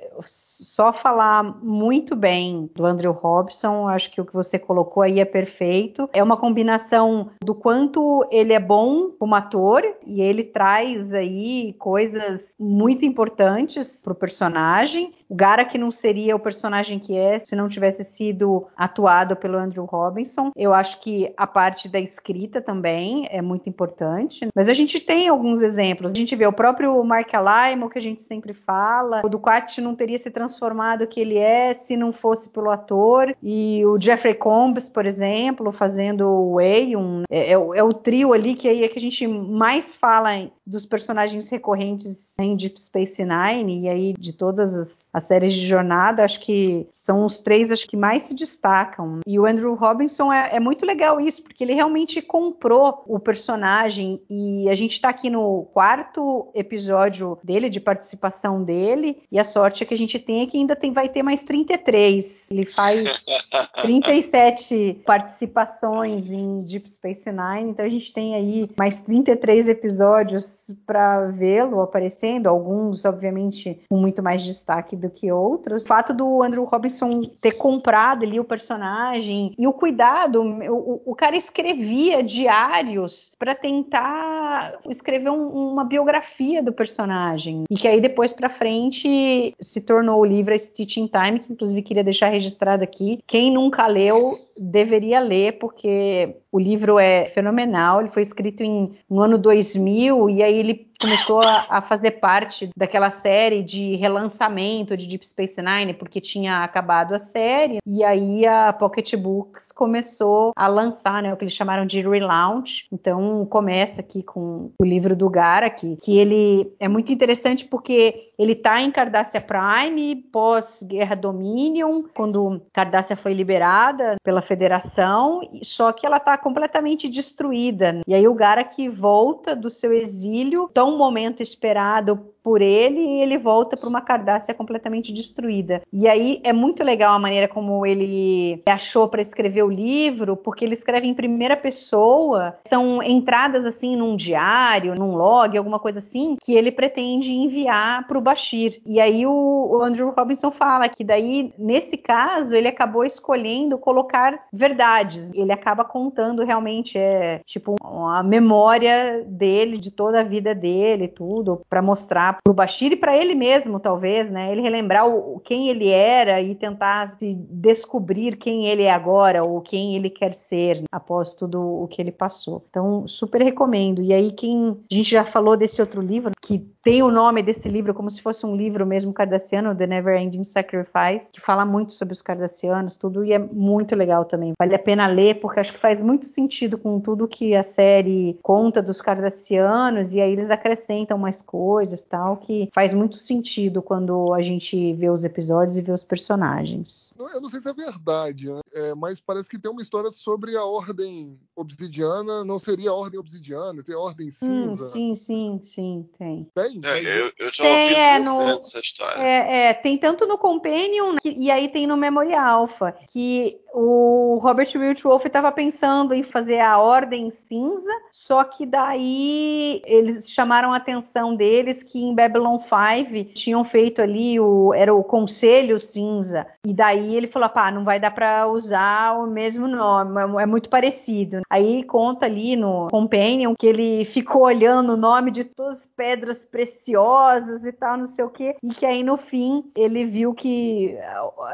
só falar muito bem do Andrew Robson, acho que o que você colocou aí é perfeito. É uma combinação do quanto ele é bom como ator e ele traz aí coisas muito importantes para o personagem. O Gara que não seria o personagem que é se não tivesse sido atuado pelo Andrew Robinson. Eu acho que a parte da escrita também é muito importante. Mas a gente tem alguns exemplos. A gente vê o próprio Mark Alaimo, que a gente sempre fala. O Ducati não teria se transformado que ele é se não fosse pelo ator. E o Jeffrey Combs, por exemplo, fazendo o um, é, é, é, o trio ali que aí é que a gente mais fala dos personagens recorrentes em Deep Space Nine e aí de todas as as séries de jornada, acho que são os três acho que mais se destacam. E o Andrew Robinson é, é muito legal isso, porque ele realmente comprou o personagem e a gente está aqui no quarto episódio dele, de participação dele, e a sorte é que a gente tem é que ainda tem, vai ter mais 33. Ele faz <laughs> 37 participações em Deep Space Nine, então a gente tem aí mais 33 episódios para vê-lo aparecendo, alguns, obviamente, com muito mais destaque do do que outros. O fato do Andrew Robinson ter comprado ali o personagem e o cuidado, o, o cara escrevia diários para tentar escrever um, uma biografia do personagem e que aí depois para frente se tornou o livro A Stitch Time, que inclusive queria deixar registrado aqui. Quem nunca leu deveria ler porque o livro é fenomenal. Ele foi escrito em no ano 2000 e aí ele começou a, a, fazer parte daquela série de relançamento de Deep Space Nine, porque tinha acabado a série, e aí a Pocket Books começou a lançar, né, o que eles chamaram de relaunch. Então começa aqui com o livro do Garak, que ele é muito interessante porque ele está em Cardassia Prime, pós-Guerra Dominion, quando Cardassia foi liberada pela Federação, só que ela está completamente destruída. E aí o Garak volta do seu exílio, toma tão momento esperado por ele e ele volta para uma Cardassia completamente destruída. E aí é muito legal a maneira como ele achou para escrever o livro, porque ele escreve em primeira pessoa, são entradas assim num diário, num log, alguma coisa assim, que ele pretende enviar para o Bashir. E aí o, o Andrew Robinson fala que daí nesse caso ele acabou escolhendo colocar verdades. Ele acaba contando realmente é tipo a memória dele de toda a vida dele, tudo para mostrar para o Bashir e para ele mesmo, talvez, né? Ele relembrar o, quem ele era e tentar se descobrir quem ele é agora ou quem ele quer ser após tudo o que ele passou. Então, super recomendo. E aí, quem a gente já falou desse outro livro, que tem o nome desse livro como se fosse um livro mesmo cardassiano, The Never Ending Sacrifice, que fala muito sobre os cardassianos, tudo, e é muito legal também. Vale a pena ler, porque acho que faz muito sentido com tudo que a série conta dos cardassianos, e aí eles acrescentam mais coisas tal, que faz muito sentido quando a gente vê os episódios e vê os personagens. Eu não sei se é verdade, né? é, mas parece que tem uma história sobre a ordem obsidiana, não seria a ordem obsidiana, tem a ordem hum, cinza. Hum, sim, sim, sim, tem. Tem? É, eu, eu já tem, ouvi é, no, essa história. É, é, tem tanto no Companion né, e aí tem no Memory Alpha, que o Robert Wiltwolf estava pensando em fazer a Ordem Cinza, só que daí eles chamaram a atenção deles que em Babylon 5 tinham feito ali o era o Conselho Cinza. E daí ele falou: "Pá, não vai dar para usar o mesmo nome, é, é muito parecido". Aí conta ali no Companion que ele ficou olhando o nome de todas as pedras preciosas e tal, não sei o quê, e que aí no fim ele viu que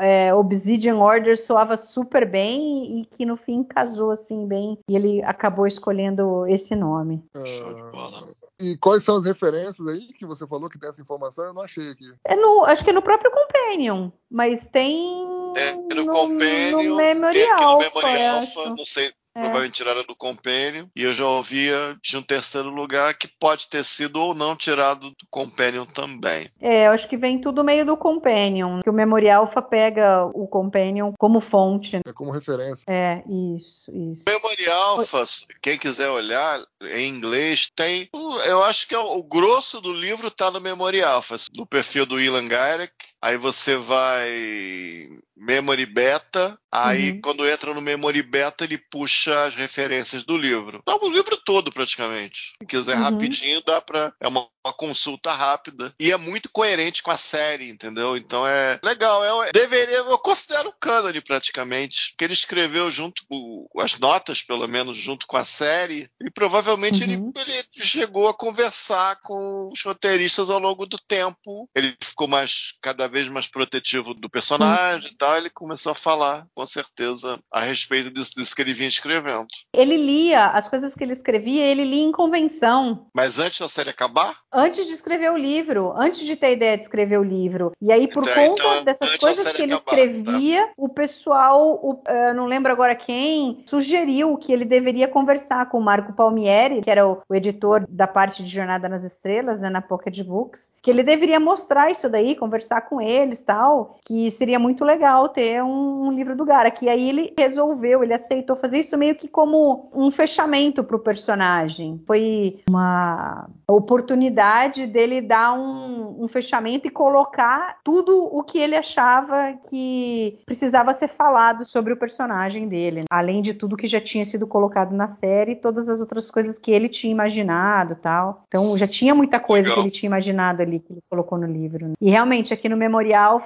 é, Obsidian Order soava super bem e que no fim casou assim bem e ele acabou escolhendo esse nome. Uh, e quais são as referências aí que você falou que tem essa informação? Eu não achei aqui. É no, acho que é no próprio Companion, mas tem é no, no Companion, no Memory Alpha, no Memory Alpha não sei, é. Provavelmente tiraram do Companion. E eu já ouvia de um terceiro lugar que pode ter sido ou não tirado do Companion também. É, eu acho que vem tudo meio do Companion. Que o Memorial Alpha pega o Companion como fonte. É como referência. É, isso, isso. Memorial Alpha, quem quiser olhar em inglês, tem. Eu acho que é o, o grosso do livro está no Memorial Alpha, no perfil do Ilan Gairek. Aí você vai Memory Beta, aí uhum. quando entra no Memory Beta ele puxa as referências do livro. Dá o livro todo praticamente. Se quiser uhum. rapidinho dá para é uma, uma, consulta rápida e é muito coerente com a série, entendeu? Então é legal, é, deveria eu considero cânone praticamente, que ele escreveu junto com as notas pelo menos junto com a série e provavelmente uhum. ele, ele chegou a conversar com os roteiristas ao longo do tempo. Ele ficou mais cada vez mais protetivo do personagem e tal, ele começou a falar, com certeza, a respeito disso, disso que ele vinha escrevendo. Ele lia, as coisas que ele escrevia, ele lia em convenção. Mas antes da série acabar? Antes de escrever o livro, antes de ter a ideia de escrever o livro. E aí, por então, conta então, dessas coisas que ele acabar, escrevia, tá? o pessoal, o, uh, não lembro agora quem, sugeriu que ele deveria conversar com o Marco Palmieri, que era o, o editor da parte de Jornada nas Estrelas, né, na Pocket Books, que ele deveria mostrar isso daí, conversar com eles tal, que seria muito legal ter um, um livro do Garak. E aí ele resolveu, ele aceitou fazer isso meio que como um fechamento para o personagem. Foi uma oportunidade dele dar um, um fechamento e colocar tudo o que ele achava que precisava ser falado sobre o personagem dele, além de tudo que já tinha sido colocado na série, todas as outras coisas que ele tinha imaginado, tal. Então já tinha muita coisa Legal. que ele tinha imaginado ali que ele colocou no livro. Né? E realmente aqui no Memorial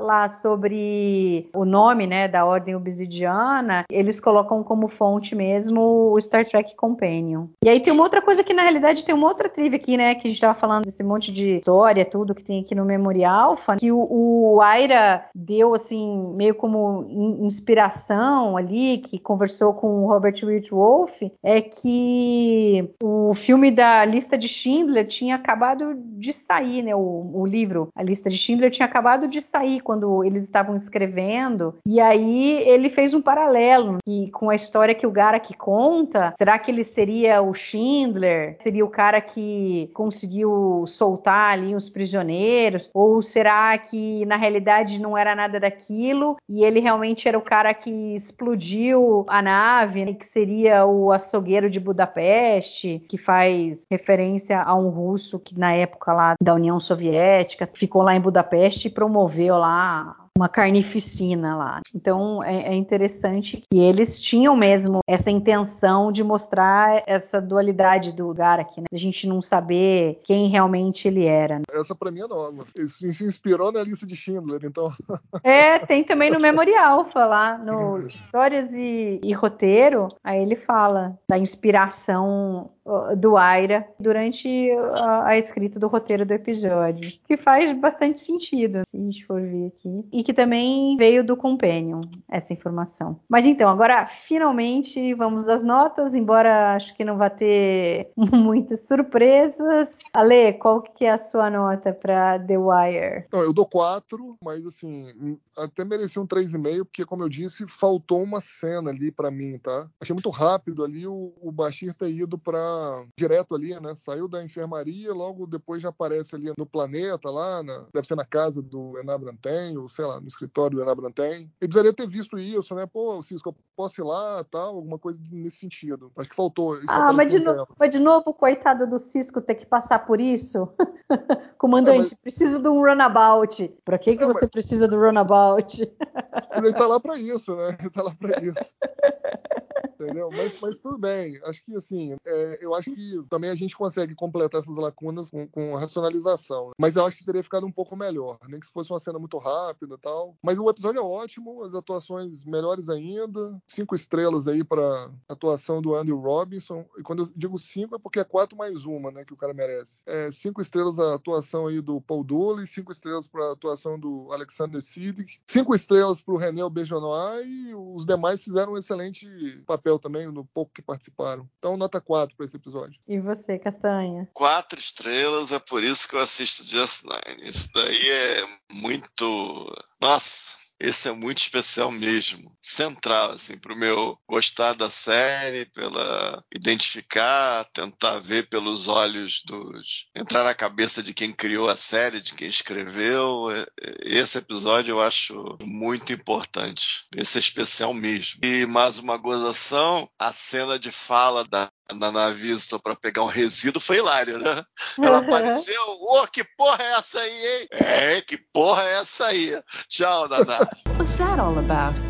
lá sobre o nome, né, da Ordem Obsidiana, eles colocam como fonte mesmo o Star Trek Companion. E aí tem uma outra coisa que na realidade tem uma outra trivia aqui, né, que a gente tava falando desse monte de história, tudo que tem aqui no Memorial que o, o Aira deu assim meio como inspiração ali, que conversou com o Robert Wolf, é que o filme da lista de Schindler tinha acabado de sair, né, o, o livro, a lista de Schindler roteiro tinha acabado de sair quando eles estavam escrevendo, e aí ele fez um paralelo e com a história que o Garak conta. Será que ele seria o Schindler? Seria o cara que conseguiu soltar ali os prisioneiros? Ou será que na realidade não era nada daquilo e ele realmente era o cara que explodiu a nave, né, que seria o açougueiro de Budapeste, que faz referência a um russo que na época lá da União Soviética ficou lá em Budapeste e promoveu lá uma carnificina lá. Então é, é, interessante que eles tinham mesmo essa intenção de mostrar essa dualidade do Garak, né? A gente não saber quem realmente ele era. Né? Essa para mim é nova. Ele se inspirou na lista de Schindler, então. <laughs> É, tem também no Memorial falar no Histórias e, e Roteiro, aí ele fala da inspiração do Aira durante a, a, escrita do roteiro do episódio, que faz bastante sentido se a gente for ver aqui, e que também veio do Companion essa informação. Mas então, agora finalmente vamos às notas, embora acho que não vai ter <laughs> muitas surpresas. Ale, qual que é a sua nota para The Wire? Eu dou 4, mas assim, até mereci um 3,5, porque como eu disse, faltou uma cena ali para mim, tá? Achei muito rápido ali o, o Bashir ter ido para direto ali, né? Saiu da enfermaria, logo depois já aparece ali no planeta lá, na, deve ser na casa do Enan Branten, ou sei lá, no escritório do Branten. Ele precisaria ter visto isso, né? Pô, Cisco, eu posso ir lá, tal, alguma coisa nesse sentido. Acho que faltou. ah, mas de, no, mas de novo, coitado do Cisco ter que passar por isso? <laughs> Comandante, é, mas... preciso de um runabout. Pra que, que é, você mas... precisa do runabout? <laughs> Ele tá lá pra isso, né? Ele tá lá pra isso. <laughs> entendeu? Mas, mas tudo bem. Acho que assim, é, eu acho que também a gente consegue completar essas lacunas com, com racionalização. Mas eu acho que teria ficado um pouco melhor, nem que se fosse uma cena muito rápida e tal. Mas o episódio é ótimo, as atuações melhores ainda. Cinco estrelas aí para atuação do Andrew Robinson. E quando eu digo cinco é porque é quatro mais uma, né, que o cara merece. É, cinco estrelas a atuação aí do Paul Dooley, cinco estrelas para atuação do Alexander Siddig, cinco estrelas para o René Auberjonois e os demais fizeram um excelente papel também, no pouco que participaram. Então, nota 4 para esse episódio. E você, Castanha? Quatro estrelas, é por isso que eu assisto Just Nine. Isso daí é muito. Nossa! esse é muito especial mesmo, central assim para o meu gostar da série, pela identificar, tentar ver pelos olhos dos, entrar na cabeça de quem criou a série, de quem escreveu. É, é, esse episódio eu acho muito importante, esse é especial mesmo. E mais uma gozação, a cena de fala da na nave para pegar um resíduo foi hilário, né? <laughs> Ela apareceu, ô, oh, que porra é essa aí, hein? É, que porra é essa aí? Tchau, Naná. What's that all about?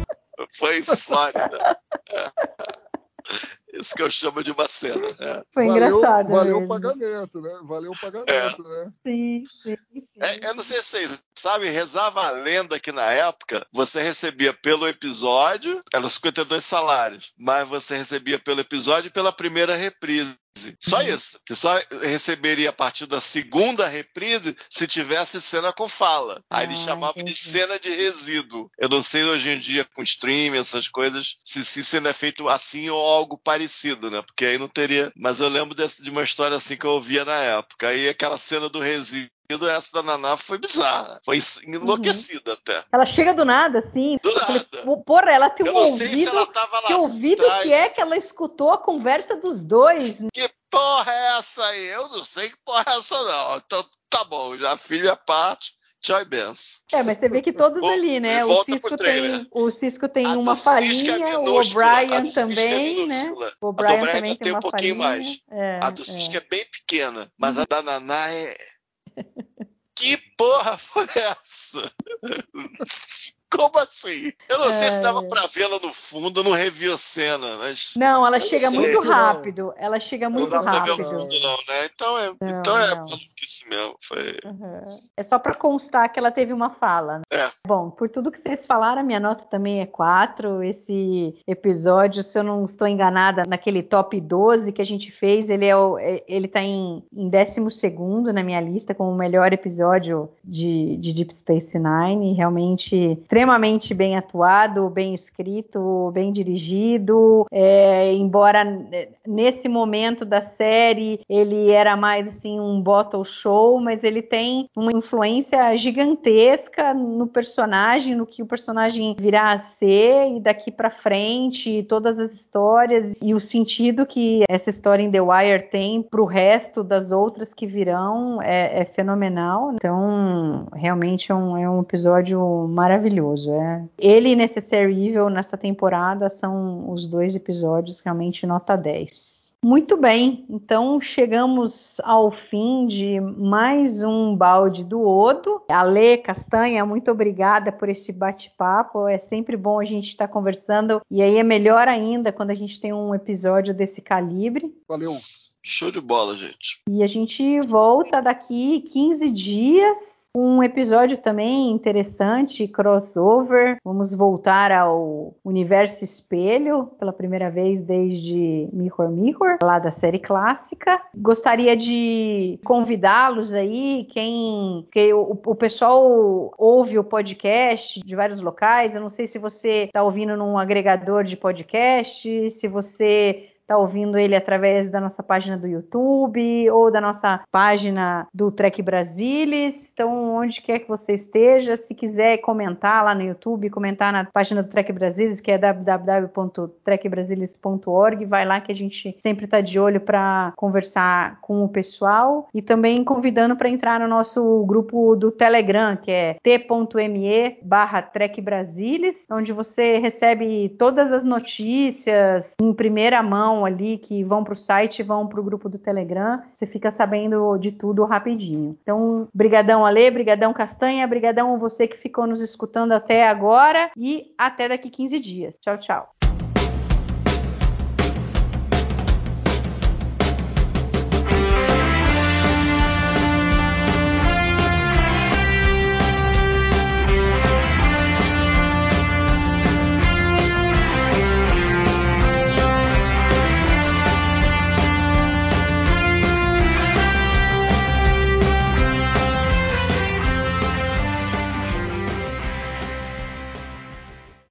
Foi Flórida. <laughs> Isso que eu chamo de uma cena. Né? Foi valeu, engraçado. Valeu mesmo. o pagamento, né? Valeu o pagamento, é. né? Sim, sim. sim. É, eu não sei se vocês sabem, rezava a lenda que na época você recebia pelo episódio, eram 52 salários, mas você recebia pelo episódio e pela primeira reprise. Só uhum. isso. Você só receberia a partir da segunda reprise se tivesse cena com fala. Aí eles ah, chamavam de cena de resíduo. Eu não sei hoje em dia com streaming, essas coisas, se, se cena é feito assim ou algo parecido, né? Porque aí não teria. Mas eu lembro desse, de uma história assim que eu ouvia na época. Aí aquela cena do resíduo essa da Naná foi bizarra. Foi enlouquecida uhum. até. Ela chega do nada, assim. Do nada. Porra, ela tem um ouvido. que ouvido atrás. que é que ela escutou a conversa dos dois? Que porra é essa aí? Eu não sei que porra é essa, não. Então tá bom, já filho a parte. Tchau e benção. É, mas você vê que todos ali, né? O Cisco, tem, o Cisco tem a uma palhinha, é o O'Brien é também, é né? O O'Brien também tem, um pouquinho mais. É, a do Cisco é. é bem pequena, mas a da Naná é <laughs> que porra foi essa? Como assim? Eu não é... sei se dava é. pra vê-la no fundo, eu não revi a cena, mas. Não, ela chega muito rápido. Ela chega muito não dá rápido. Pra ver o fundo, não, né? Então é, não, então é maluquice mesmo. Foi... Uhum. É só pra constar que ela teve uma fala. Né? É. Bom, por tudo que vocês falaram, a minha nota também é 4. Esse episódio, se eu não estou enganada, naquele top 12 que a gente fez, ele, é o, é, ele tá em, em 12 na minha lista como o melhor episódio de, de Deep Space Nine. Realmente extremamente bem atuado, bem escrito, bem dirigido. É, embora nesse momento da série ele era mais assim um bottle show, mas ele tem uma influência gigantesca no personagem, no que o personagem virá a ser e daqui para frente, todas as histórias e o sentido que essa história em The Wire tem para o resto das outras que virão é, é fenomenal. Então, realmente é um, é um episódio maravilhoso. É. Ele e Necessary Evil nessa temporada são os dois episódios realmente nota 10. Muito bem, então chegamos ao fim de mais um balde do Odo. Ale Castanha, muito obrigada por esse bate-papo. É sempre bom a gente estar conversando e aí é melhor ainda quando a gente tem um episódio desse calibre. Valeu. Show de bola, gente. E a gente volta daqui 15 dias um episódio também interessante, crossover. Vamos voltar ao universo espelho pela primeira vez desde Mirror Mirror, lá da série clássica. Gostaria de convidá-los aí, quem. que o, o pessoal ouve o podcast de vários locais. Eu não sei se você está ouvindo num agregador de podcast, se você está ouvindo ele através da nossa página do YouTube ou da nossa página do Trek Brasilis. Então, onde quer que você esteja, se quiser comentar lá no YouTube, comentar na página do Trek Brasilis, que é www.trekbrasilis.org, vai lá que a gente sempre está de olho para conversar com o pessoal e também convidando para entrar no nosso grupo do Telegram, que é t.me barra onde você recebe todas as notícias em primeira mão ali que vão para o site, vão para o grupo do Telegram, você fica sabendo de tudo rapidinho. Então, brigadão Ale, brigadão Castanha, brigadão você que ficou nos escutando até agora e até daqui 15 dias. Tchau, tchau.